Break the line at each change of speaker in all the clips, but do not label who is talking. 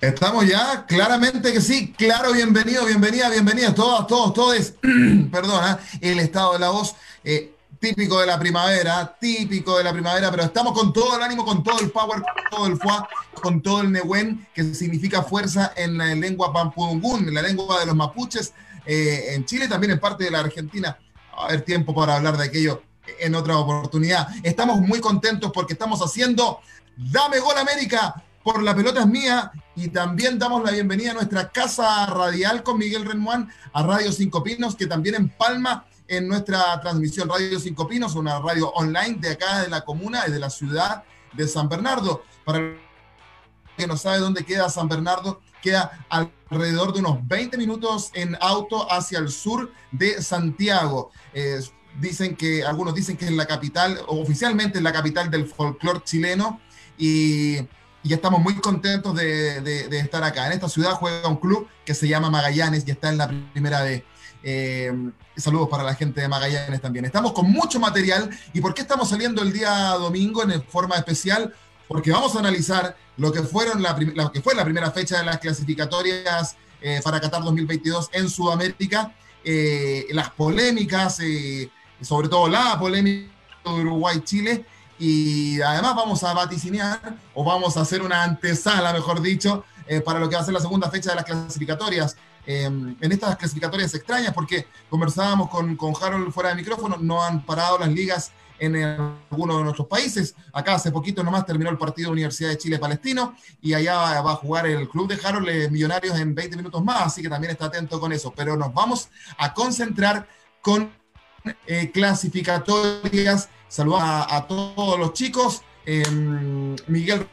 Estamos ya, claramente que sí, claro, bienvenido, bienvenida, bienvenida, todas, todos, todos, perdona, el estado de la voz, eh, típico de la primavera, típico de la primavera, pero estamos con todo el ánimo, con todo el power, con todo el fuá, con todo el nehuén, que significa fuerza en la lengua pampungún, en la lengua de los mapuches, eh, en Chile, también en parte de la Argentina. Va a haber tiempo para hablar de aquello en otra oportunidad. Estamos muy contentos porque estamos haciendo Dame Gol América por la pelota es mía y también damos la bienvenida a nuestra casa radial con Miguel Renmuán a Radio Cinco Pinos, que también empalma en nuestra transmisión Radio Cinco Pinos, una radio online de acá de la comuna y de la ciudad de San Bernardo. Para que no sabe dónde queda San Bernardo, queda alrededor de unos 20 minutos en auto hacia el sur de Santiago. Dicen que, algunos dicen que es la capital, oficialmente es la capital del folclore chileno y y estamos muy contentos de, estar acá. En esta ciudad juega un club que se llama Magallanes y está en la primera de... Eh, saludos para la gente de Magallanes también. Estamos con mucho material. ¿Y por qué estamos saliendo el día domingo en forma especial? Porque vamos a analizar lo que, fueron la, que fue la primera fecha de las clasificatorias eh, para Qatar 2022 en Sudamérica, eh, las polémicas, sobre todo la polémica de Uruguay-Chile y además vamos a vaticinear o vamos a hacer una antesala, mejor dicho, eh, para lo que va a ser la segunda fecha de las clasificatorias. Em, en estas clasificatorias extrañas, porque conversábamos con, con Harold fuera de micrófono, no han parado las ligas en algunos de nuestros países. Acá hace poquito nomás terminó el partido de Universidad de Chile Palestino y allá va, a jugar el club de Harold eh, Millonarios en 20 minutos más, así que también está atento con eso. Pero nos vamos a concentrar con eh, clasificatorias Saludos a, todos los chicos. Em, Miguel,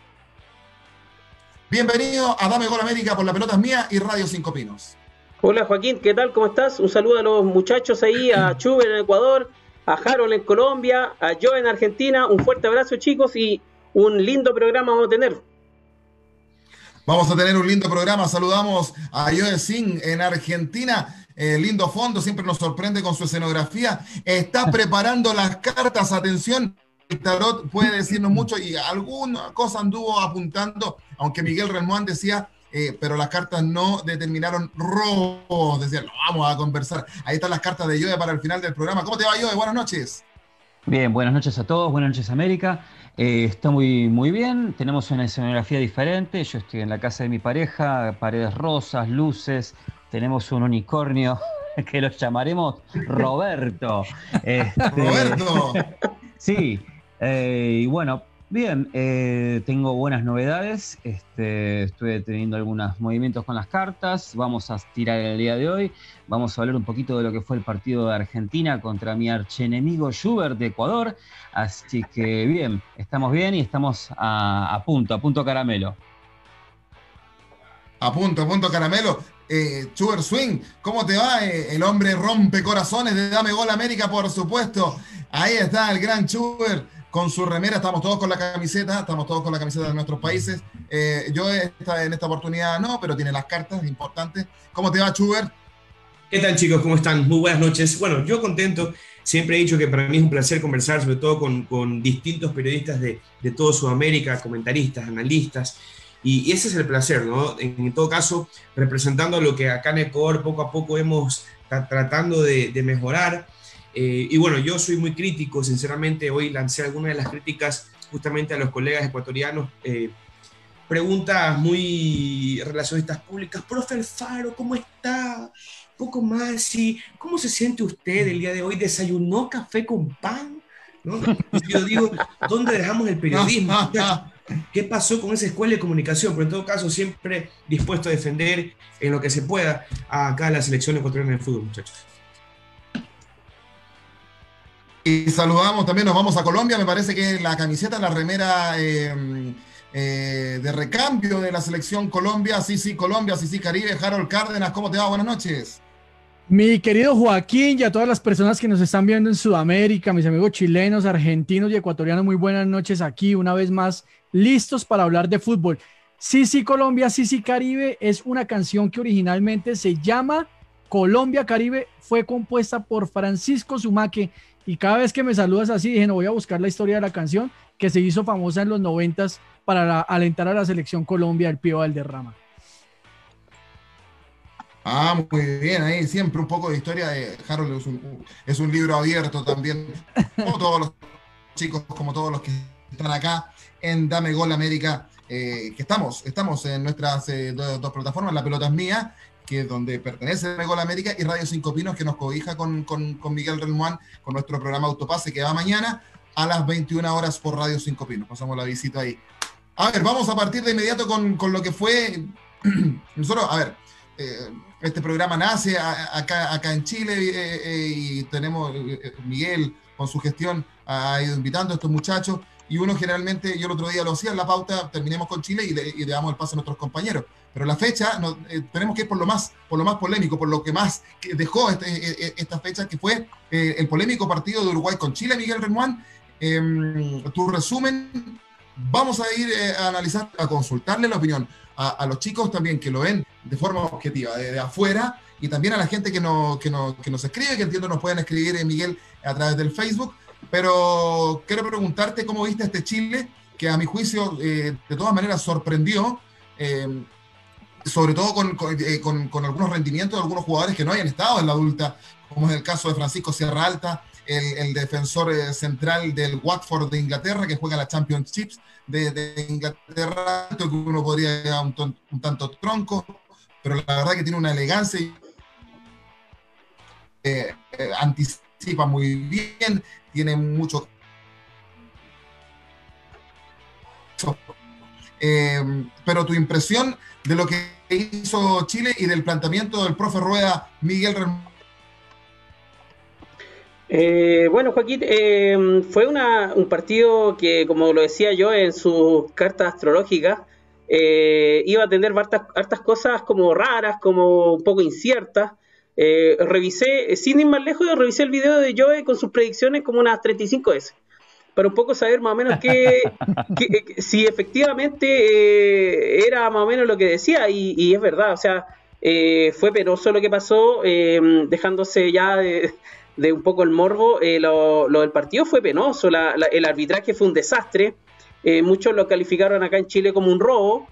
bienvenido a Dame Gol América por la pelota mía y Radio Cinco Pinos.
Hola Joaquín, ¿qué tal? ¿Cómo estás? Un saludo a los muchachos ahí, a Chuber en Ecuador, a Harold en Colombia, a Joe en Argentina. Un fuerte abrazo chicos y un lindo programa vamos a tener.
Vamos a tener un lindo programa. Saludamos a Joe Singh en Argentina eh, lindo fondo, siempre nos sorprende con su escenografía. Está preparando las cartas, atención. El tarot puede decirnos mucho y alguna cosa anduvo apuntando, aunque Miguel Relmuán decía, eh, pero las cartas no determinaron robo. Decía, lo vamos a conversar. Ahí están las cartas de Yoe para el final del programa. ¿Cómo te va, Yoe? Buenas noches.
Bien, buenas noches a todos, buenas noches América. Eh, está muy, muy bien, tenemos una escenografía diferente. Yo estoy en la casa de mi pareja, paredes rosas, luces, tenemos un unicornio que lo llamaremos Roberto.
Este, Roberto.
Sí, eh, y bueno, bien, eh, tengo buenas novedades. Este, estuve teniendo algunos movimientos con las cartas. Vamos a tirar el día de hoy. Vamos a hablar un poquito de lo que fue el partido de Argentina contra mi archenemigo Schubert de Ecuador. Así que bien, estamos bien y estamos a, a punto, a punto caramelo.
A punto, a punto caramelo eh, Swing, ¿cómo te va? Eh, el hombre rompe corazones de Dame Gol América, por supuesto. Ahí está el gran Chuber con su remera. Estamos todos con la camiseta, estamos todos con la camiseta de nuestros países. Eh, yo esta, en esta oportunidad no, pero tiene las cartas importantes. ¿Cómo te va, Chuber?
¿Qué tal, chicos? ¿Cómo están? Muy buenas noches. Bueno, yo contento. Siempre he dicho que para mí es un placer conversar, sobre todo con, con distintos periodistas de, de toda Sudamérica, comentaristas, analistas. Y, ese es el placer, ¿no? En, todo caso, representando lo que acá en Ecuador poco a poco hemos tratando de, mejorar. Eh, y bueno, yo soy muy crítico, sinceramente, hoy lancé algunas de las críticas justamente a los colegas ecuatorianos. Eh, preguntas muy relacionistas públicas, profe Alfaro, ¿cómo está? Poco más, y ¿cómo se siente usted el día de hoy? ¿Desayunó café con pan? ¿No? Yo digo, ¿dónde dejamos el periodismo? qué pasó con esa escuela de comunicación, pero en todo caso siempre dispuesto a defender en lo que se pueda acá la selección ecuatoriana de fútbol, muchachos.
Y saludamos también, nos vamos a Colombia, me parece que la camiseta, la remera, eh, eh, de recambio de la selección Colombia, sí, sí, Colombia, sí, sí, Caribe, Harold Cárdenas, ¿cómo te va? Buenas noches.
Mi querido Joaquín y a todas las personas que nos están viendo en Sudamérica, mis amigos chilenos, argentinos y ecuatorianos, muy buenas noches aquí, una vez más, listos para hablar de fútbol. Sí, sí, Colombia, sí, sí, Caribe es una canción que originalmente se llama Colombia Caribe, fue compuesta por Francisco Zumaque y cada vez que me saludas así, dije, no voy a buscar la historia de la canción que se hizo famosa en los noventas para alentar a la selección Colombia, el Pío Valderrama.
Ah, muy bien, ahí siempre un poco de historia de Harold es un, libro abierto también, como todos los chicos, como todos los que están acá en Dame Gol América, eh, que estamos, estamos en nuestras eh, dos, plataformas, La Pelota es Mía, que es donde pertenece Dame Gol América, y Radio Cinco Pinos, que nos cobija con, con, Miguel Relmuán, con nuestro programa Autopase, que va mañana a las 21 horas por Radio Cinco Pinos. Pasamos la visita ahí. A ver, vamos a partir de inmediato con, con lo que fue, nosotros, a ver, eh, este programa nace acá, acá en Chile eh, eh, y tenemos, Miguel con su gestión ha ido invitando a estos muchachos y uno generalmente, yo el otro día lo hacía en la pauta, terminemos con Chile y le, damos el paso a nuestros compañeros. Pero la fecha, tenemos que ir por lo, más, por lo más polémico, por lo que más dejó este, esta fecha, que fue el polémico partido de Uruguay con Chile, Miguel Remuán. Em, tu resumen, vamos a ir a analizar, a consultarle la opinión a, los chicos también que lo ven de forma objetiva, de, afuera, y también a la gente que, no, que, no, que nos escribe, que entiendo nos pueden escribir, eh, Miguel, a través del Facebook. Pero quiero preguntarte cómo viste este Chile, que a mi juicio eh, de todas maneras sorprendió, eh, sobre todo con, con, con, algunos rendimientos de algunos jugadores que no hayan estado en la adulta, como es el caso de Francisco Sierra Alta, el, defensor eh, central del Watford de Inglaterra, que juega la Championships de, de Inglaterra, que uno podría un, un, tanto tronco, pero la verdad que tiene una elegancia y eh, eh, anticipa muy bien, tiene mucho... pero tu impresión de lo que hizo Chile y del planteamiento del profe Rueda Miguel
eh, bueno, Joaquín, eh, fue un partido que, como lo decía yo en sus cartas astrológicas, eh, iba a tener hartas, cosas como raras, como un poco inciertas. revisé, sin ir más lejos, revisé el video de Joe con sus predicciones como unas 35 veces, para un poco saber más o menos qué, si efectivamente era más o menos lo que decía, y, y es verdad, o sea, fue penoso lo que pasó, dejándose ya de de un poco el morbo, eh, lo, del partido fue penoso, el arbitraje fue un desastre, eh, muchos lo calificaron acá en Chile como un robo,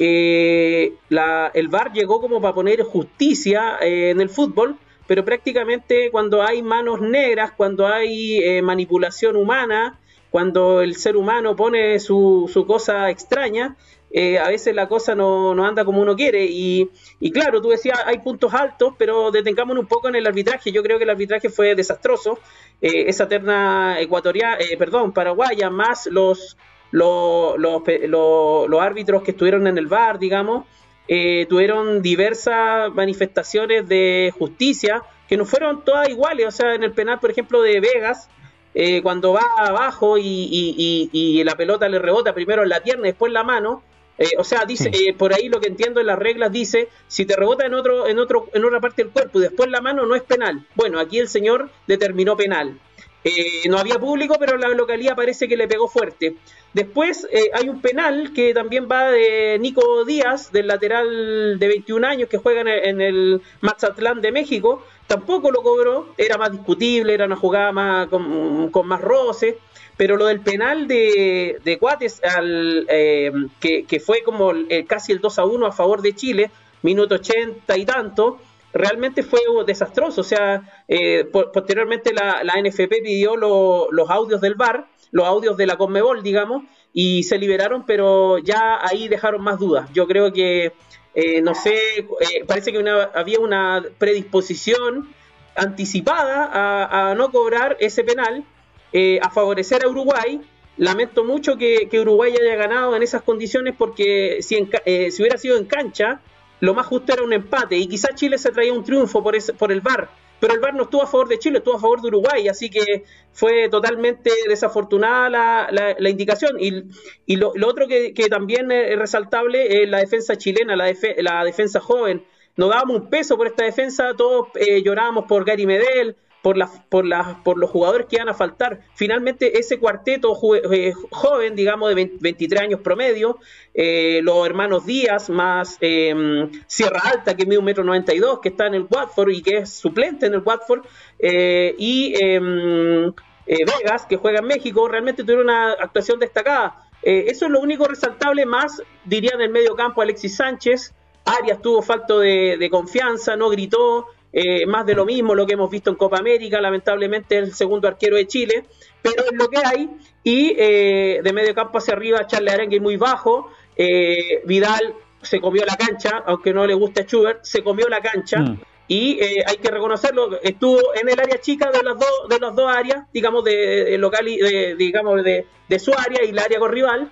eh, el VAR llegó como para poner justicia en el fútbol, pero prácticamente cuando hay manos negras, cuando hay manipulación humana, cuando el ser humano pone su, su cosa extraña, eh, a veces la cosa no, anda como uno quiere. Y, claro, tú decías, hay puntos altos, pero detengámonos un poco en el arbitraje. Yo creo que el arbitraje fue desastroso. Eh, esa terna ecuatoriana, eh, perdón, paraguaya, más los, los, los, árbitros que estuvieron en el bar, digamos, tuvieron diversas manifestaciones de justicia que no fueron todas iguales. O sea, en el penal, por ejemplo, de Vegas, cuando va abajo y, y, la pelota le rebota primero en la pierna y después en la mano, eh, o sea, dice, eh, por ahí lo que entiendo en las reglas dice, si te rebota en otro, en otro, en otra parte del cuerpo y después la mano no es penal. Bueno, aquí el señor determinó penal. Eh, no había público, pero la localidad parece que le pegó fuerte. Después hay un penal que también va de Nico Díaz, del lateral de 21 años que juega en el, Mazatlán de México. Tampoco lo cobró, era más discutible, era una jugada más, con, más roce. Pero lo del penal de, de Cuates, al, eh, que, fue como casi el 2 a 1 a favor de Chile, minuto 80 y tanto, realmente fue desastroso. O sea, eh, posteriormente la, la, NFP pidió los audios del VAR, los audios de la Conmebol, digamos, y se liberaron, pero ya ahí dejaron más dudas. Yo creo que, eh, no sé, parece que había una predisposición anticipada a, no cobrar ese penal eh, a favorecer a Uruguay. Lamento mucho que, Uruguay haya ganado en esas condiciones porque si, eh, si, hubiera sido en cancha, lo más justo era un empate y quizás Chile se traía un triunfo por, por el VAR. pero el VAR no estuvo a favor de Chile, estuvo a favor de Uruguay, así que fue totalmente desafortunada la, la, indicación. Y, y lo, otro que, que, también es resaltable es la defensa chilena, la, la defensa joven. Nos dábamos un peso por esta defensa, todos eh, llorábamos por Gary Medel, por, por, por los jugadores que iban a faltar. Finalmente, ese cuarteto eh, joven, digamos, de 23 años promedio, eh, los hermanos Díaz, más em, Sierra Alta, que mide un metro 92, que está en el Watford y que es suplente en el Watford, eh, y em, Vegas, que juega en México, realmente tuvieron una actuación destacada. eso es lo único resaltable, más diría en el medio campo Alexis Sánchez. Arias tuvo falto de confianza, no gritó, eh, más de lo mismo, lo que hemos visto en Copa América, lamentablemente el segundo arquero de Chile, pero es lo que hay, y eh, de medio campo hacia arriba Charles Arengue muy bajo, eh, Vidal se comió la cancha, aunque no le guste a Schubert, se comió la cancha, mm. y hay que reconocerlo, estuvo en el área chica de las dos, de las dos áreas, digamos, de, local y de, digamos, de, de su área y el área con rival,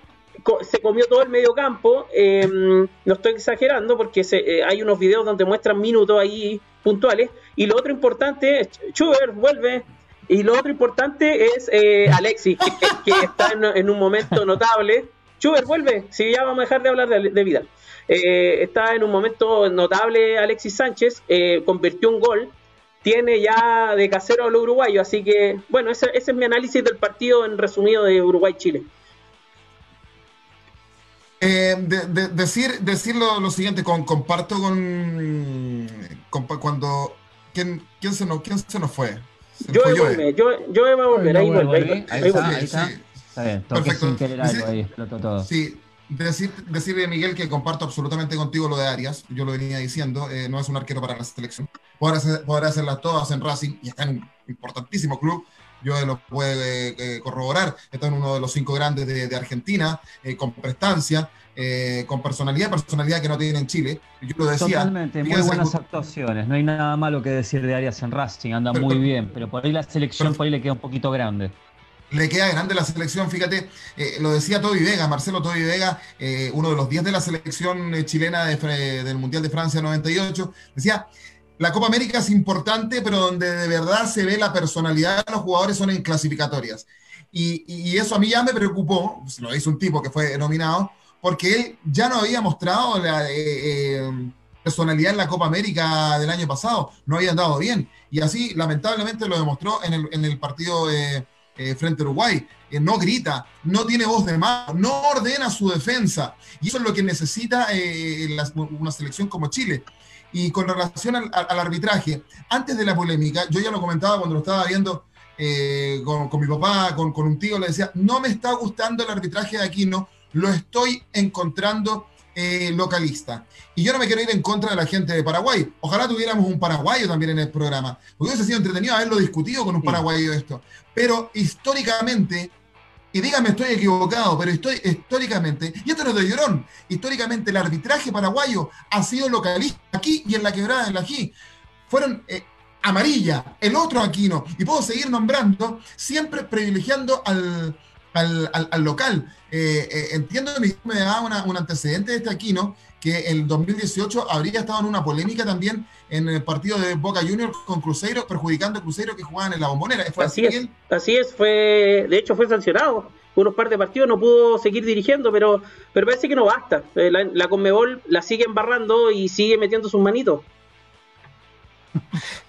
se comió todo el medio campo. no estoy exagerando porque hay unos videos donde muestran minutos ahí puntuales. Y lo otro importante es, Schubert vuelve. Y lo otro importante es eh, Alexis, que, está en, un momento notable. Schubert vuelve, si ya vamos a dejar de hablar de, Vidal. Eh, está en un momento notable Alexis Sánchez, eh, convirtió un gol, tiene ya de casero a los uruguayos, así que bueno, ese, ese es mi análisis del partido en resumido de Uruguay-Chile.
Eh, decir decir lo, siguiente, con, comparto con, cuando ¿quién, quién, se nos, ¿quién se nos fue?
yo, fue yo, yo, iba a volver, ahí vuelve.
Ahí, está, ahí está. Está bien, Perfecto. sin querer algo, ahí explotó todo.
Sí, decir, decirle, Miguel, que comparto absolutamente contigo lo de Arias, yo lo venía diciendo, eh, no es un arquero para la selección. Podrá, hacer, podrá hacerlas todas en Racing y está en un importantísimo club, yo lo puede eh, corroborar, está en uno de los cinco grandes de, Argentina, eh, con prestancia, eh, con personalidad, personalidad que no tiene en Chile. Yo lo decía.
Totalmente, muy buenas actuaciones. No hay nada malo que decir de Arias en Racing, anda muy bien, pero por ahí la selección por ahí le queda un poquito grande.
Le queda grande la selección, fíjate, lo decía Toby Vega, Marcelo Toby Vega, uno de los 10 de la selección chilena del Mundial de Francia 98, decía, la Copa América es importante, pero donde de verdad se ve la personalidad de los jugadores son en clasificatorias. Y, eso a mí ya me preocupó, pues, lo hizo un tipo que fue nominado, porque él ya no había mostrado la eh, eh, personalidad en la Copa América del año pasado, no había andado bien. Y así, lamentablemente, lo demostró en el, partido eh, frente a Uruguay. no grita, no tiene voz de mano, no ordena su defensa. Y eso es lo que necesita una selección como Chile. Y con relación al, arbitraje, antes de la polémica, yo ya lo comentaba cuando lo estaba viendo eh, con, mi papá, con, un tío, le decía, no me está gustando el arbitraje de Aquino, lo estoy encontrando eh, localista. Y yo no me quiero ir en contra de la gente de Paraguay. Ojalá tuviéramos un paraguayo también en el programa. Hubiese sido entretenido haberlo discutido con un paraguayo esto. Pero históricamente y dígame, estoy equivocado, pero estoy históricamente, y esto no es de llorón, históricamente el arbitraje paraguayo ha sido localista aquí y en la quebrada en la G. Fueron eh, amarilla, el otro Aquino, y puedo seguir nombrando, siempre privilegiando al, al, local. Eh, eh, entiendo que me da un antecedente de este Aquino, que en 2018 habría estado en una polémica también en el partido de Boca Juniors con Cruzeiro, perjudicando a Cruzeiro que jugaban en la bombonera.
así, es, así es, fue, de hecho fue sancionado. Unos par de partidos no pudo seguir dirigiendo, pero, pero parece que no basta. Eh, la, la Conmebol la sigue embarrando y sigue metiendo sus manitos.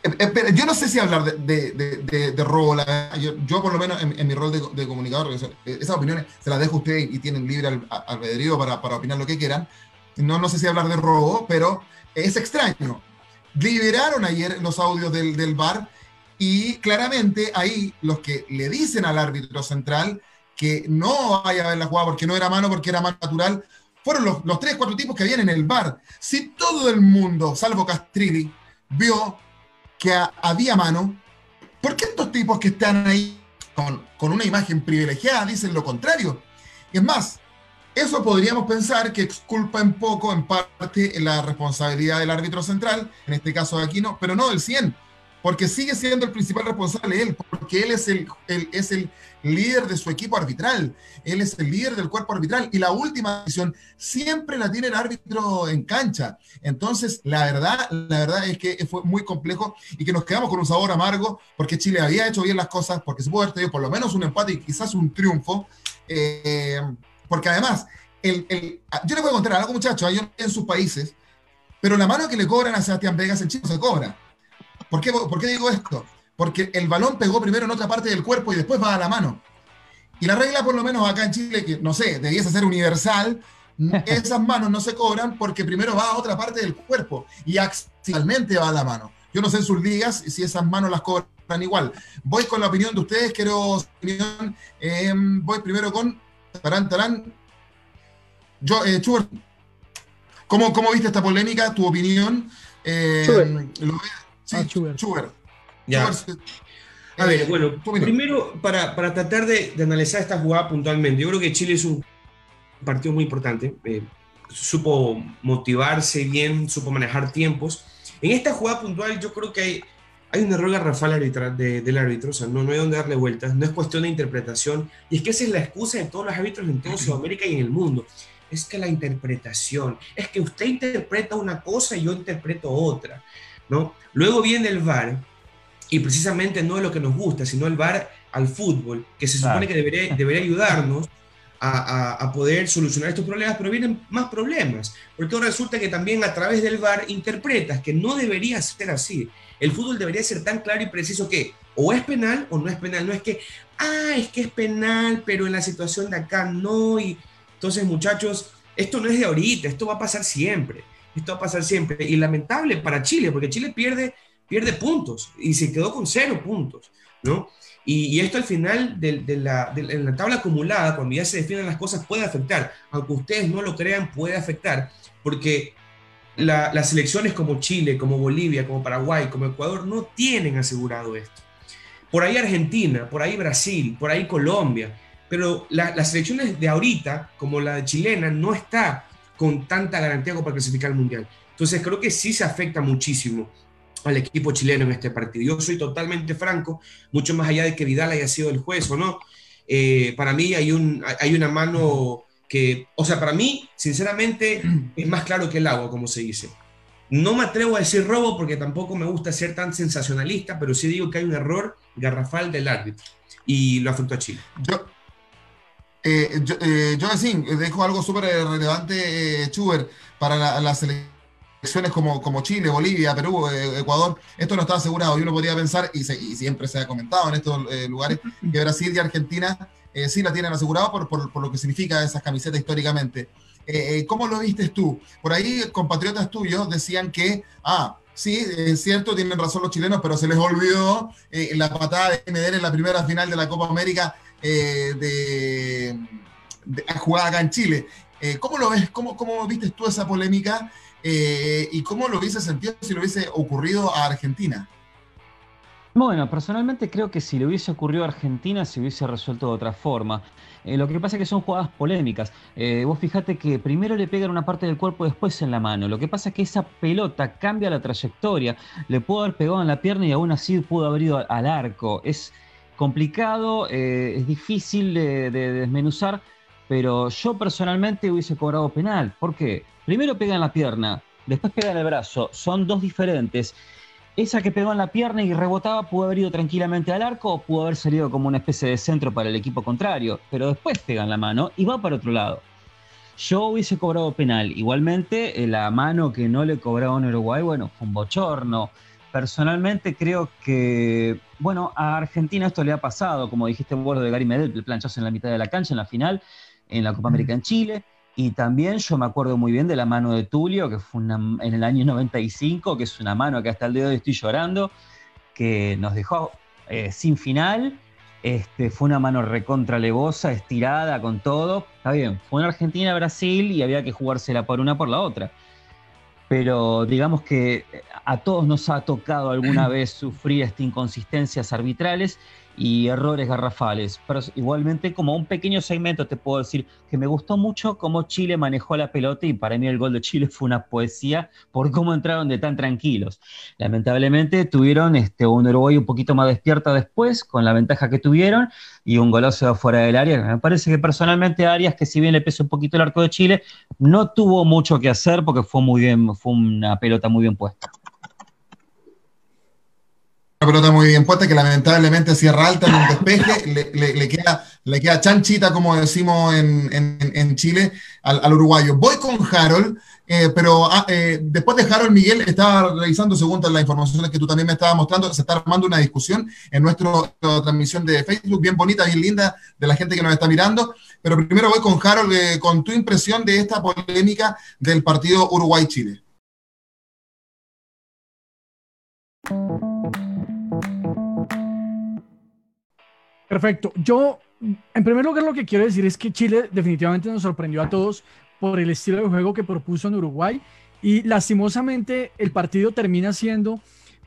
Eh, eh, yo no sé si hablar de, de, robo. yo, por lo menos, en, mi rol de, comunicador, esas opiniones se las dejo a ustedes y tienen libre albedrío para, para opinar lo que quieran. No, no sé si hablar de robo, pero es extraño liberaron ayer los audios del, del bar y claramente ahí los que le dicen al árbitro central que no vaya a ver la jugada porque no era mano, porque era mano natural, fueron los, los tres, cuatro tipos que habían en el bar. Si todo el mundo, salvo Castrilli, vio que había mano, ¿por qué estos tipos que están ahí con, con una imagen privilegiada dicen lo contrario? Es más, eso podríamos pensar que exculpa un poco, en parte, la responsabilidad del árbitro central, en este caso de Aquino, pero no del 100, porque sigue siendo el principal responsable él, porque él es el, es el líder de su equipo arbitral, él es el líder del cuerpo arbitral y la última decisión siempre la tiene el árbitro en cancha. Entonces, la verdad, la verdad es que fue muy complejo y que nos quedamos con un sabor amargo porque Chile había hecho bien las cosas, porque se pudo haber tenido por lo menos un empate y quizás un triunfo, eh, porque además, el, yo les voy a contar algo, muchachos, hay en sus países, pero la mano que le cobran a Sebastián Vegas en Chile se cobra ¿Por qué, ¿Por qué digo esto? Porque el balón pegó primero en otra parte del cuerpo y después va a la mano. Y la regla, por lo menos acá en Chile, que no sé, debiese ser universal, esas manos no se cobran porque primero va a otra parte del cuerpo y accidentalmente va a la mano. Yo no sé en sus ligas si esas manos las cobran igual. Voy con la opinión de ustedes, quiero. Em, voy primero con Tarán Tarán. Yo, eh, ¿cómo, ¿cómo, viste esta polémica? ¿Tu opinión? Eh, ¿lo
Sí, ah,
Ya. A ver, eh, bueno, primero para, tratar de, analizar esta jugada puntualmente, yo creo que Chile es un partido muy importante, eh, supo motivarse bien, supo manejar tiempos. En esta jugada puntual yo creo que hay, hay un error garrafal de, del árbitro, o sea, no, no hay donde darle vueltas, no es cuestión de interpretación, y es que esa es la excusa de todos los árbitros en toda Sudamérica y en el mundo. Es que la interpretación, es que usted interpreta una cosa y yo interpreto otra. ¿no? Luego viene el VAR, y precisamente no es lo que nos gusta, sino el VAR al fútbol, que se supone que debería, debería ayudarnos a, poder solucionar estos problemas, pero vienen más problemas, porque ahora resulta que también a través del VAR interpretas que no debería ser así. El fútbol debería ser tan claro y preciso que o es penal o no es penal. No es que, ah, es que es penal, pero en la situación de acá no. Y entonces, muchachos, esto no es de ahorita, esto va a pasar siempre. Esto va a pasar siempre. Y lamentable para Chile, porque Chile pierde, pierde puntos y se quedó con cero puntos, ¿no? Y, esto al final de, la, en la tabla acumulada, cuando ya se definen las cosas, puede afectar. Aunque ustedes no lo crean, puede afectar, porque las selecciones como Chile, como Bolivia, como Paraguay, como Ecuador, no tienen asegurado esto. Por ahí Argentina, por ahí Brasil, por ahí Colombia, pero las selecciones de ahorita, como la chilena, no está con tanta garantía como para clasificar al Mundial. Entonces creo que sí se afecta muchísimo al equipo chileno en este partido. Yo soy totalmente franco, mucho más allá de que Vidal haya sido el juez o no. Eh, para mí hay, un, hay una mano que, o sea, para mí, sinceramente, es más claro que el agua, como se dice. No me atrevo a decir robo porque tampoco me gusta ser tan sensacionalista, pero sí digo que hay un error garrafal del árbitro y lo afectó a Chile.
Yo, eh, yo, eh, dejo algo súper relevante, eh, Chuber, para las elecciones como, como Chile, Bolivia, Perú, eh, Ecuador. Esto no está asegurado y uno podría pensar, y, siempre se ha comentado en estos lugares, que Brasil y Argentina sí la tienen asegurado por, por, lo que significa esas camisetas históricamente. ¿Cómo lo viste tú? Por ahí compatriotas tuyos decían que, ah, sí, es cierto, tienen razón los chilenos, pero se les olvidó la patada de Medellín en la primera final de la Copa América eh, de, de, jugada acá en Chile. Eh, ¿Cómo lo ves? ¿Cómo, ¿Cómo viste tú esa polémica? Eh, ¿Y cómo lo hubiese sentido si lo hubiese ocurrido a Argentina?
Bueno, personalmente creo que si le hubiese ocurrido a Argentina se hubiese resuelto de otra forma. lo que pasa es que son jugadas polémicas. vos fijate que primero le pegan una parte del cuerpo, después en la mano. Lo que pasa es que esa pelota cambia la trayectoria. Le pudo haber pegado en la pierna y aún así pudo haber ido al arco. Es, complicado, eh, es difícil de, desmenuzar, pero yo personalmente hubiese cobrado penal. ¿Por qué? Primero pega en la pierna, después pega en el brazo, son dos diferentes. Esa que pegó en la pierna y rebotaba pudo haber ido tranquilamente al arco o pudo haber salido como una especie de centro para el equipo contrario, pero después pega en la mano y va para otro lado. Yo hubiese cobrado penal. Igualmente, eh, la mano que no le cobraron en Uruguay, bueno, fue un bochorno. Personalmente creo que, bueno, a Argentina esto le ha pasado, como dijiste vos, de Gary Medel, el planchazo en la mitad de la cancha, en la final, en la Copa América en Chile. Y también yo me acuerdo muy bien de la mano de Tulio, que fue en el año 95, que es una mano que hasta el día de hoy estoy llorando, que nos dejó eh, sin final. Este, fue una mano recontra levosa, estirada, con todo. Está bien, fue en Argentina-Brasil y había que jugársela por una por la otra pero digamos que a todos nos ha tocado alguna vez sufrir estas inconsistencias arbitrales y errores garrafales. Pero igualmente, como un pequeño segmento, te puedo decir que me gustó mucho cómo Chile manejó la pelota y para mí el gol de Chile fue una poesía por cómo entraron de tan tranquilos. Lamentablemente tuvieron este, un Uruguay un poquito más despierto después, con la ventaja que tuvieron, y un golazo fuera del área. Me parece que personalmente Arias, que si bien le pesó un poquito el arco de Chile, no tuvo mucho que hacer porque fue muy bien, fue una pelota muy bien puesta.
Pelota muy bien puesta que lamentablemente cierra alta en un despeje, le, queda, le queda chanchita, como decimos en, Chile, al, uruguayo. Voy con Harold, eh, pero ah, eh, después de Harold, Miguel estaba revisando, según las informaciones que tú también me estabas mostrando, se está armando una discusión en nuestra transmisión de Facebook, bien bonita, bien linda, de la gente que nos está mirando. Pero primero voy con Harold, eh, con tu impresión de esta polémica del partido Uruguay-Chile.
Perfecto. Yo, en primer lugar, lo que quiero decir es que Chile definitivamente nos sorprendió a todos por el estilo de juego que propuso en Uruguay y lastimosamente el partido termina siendo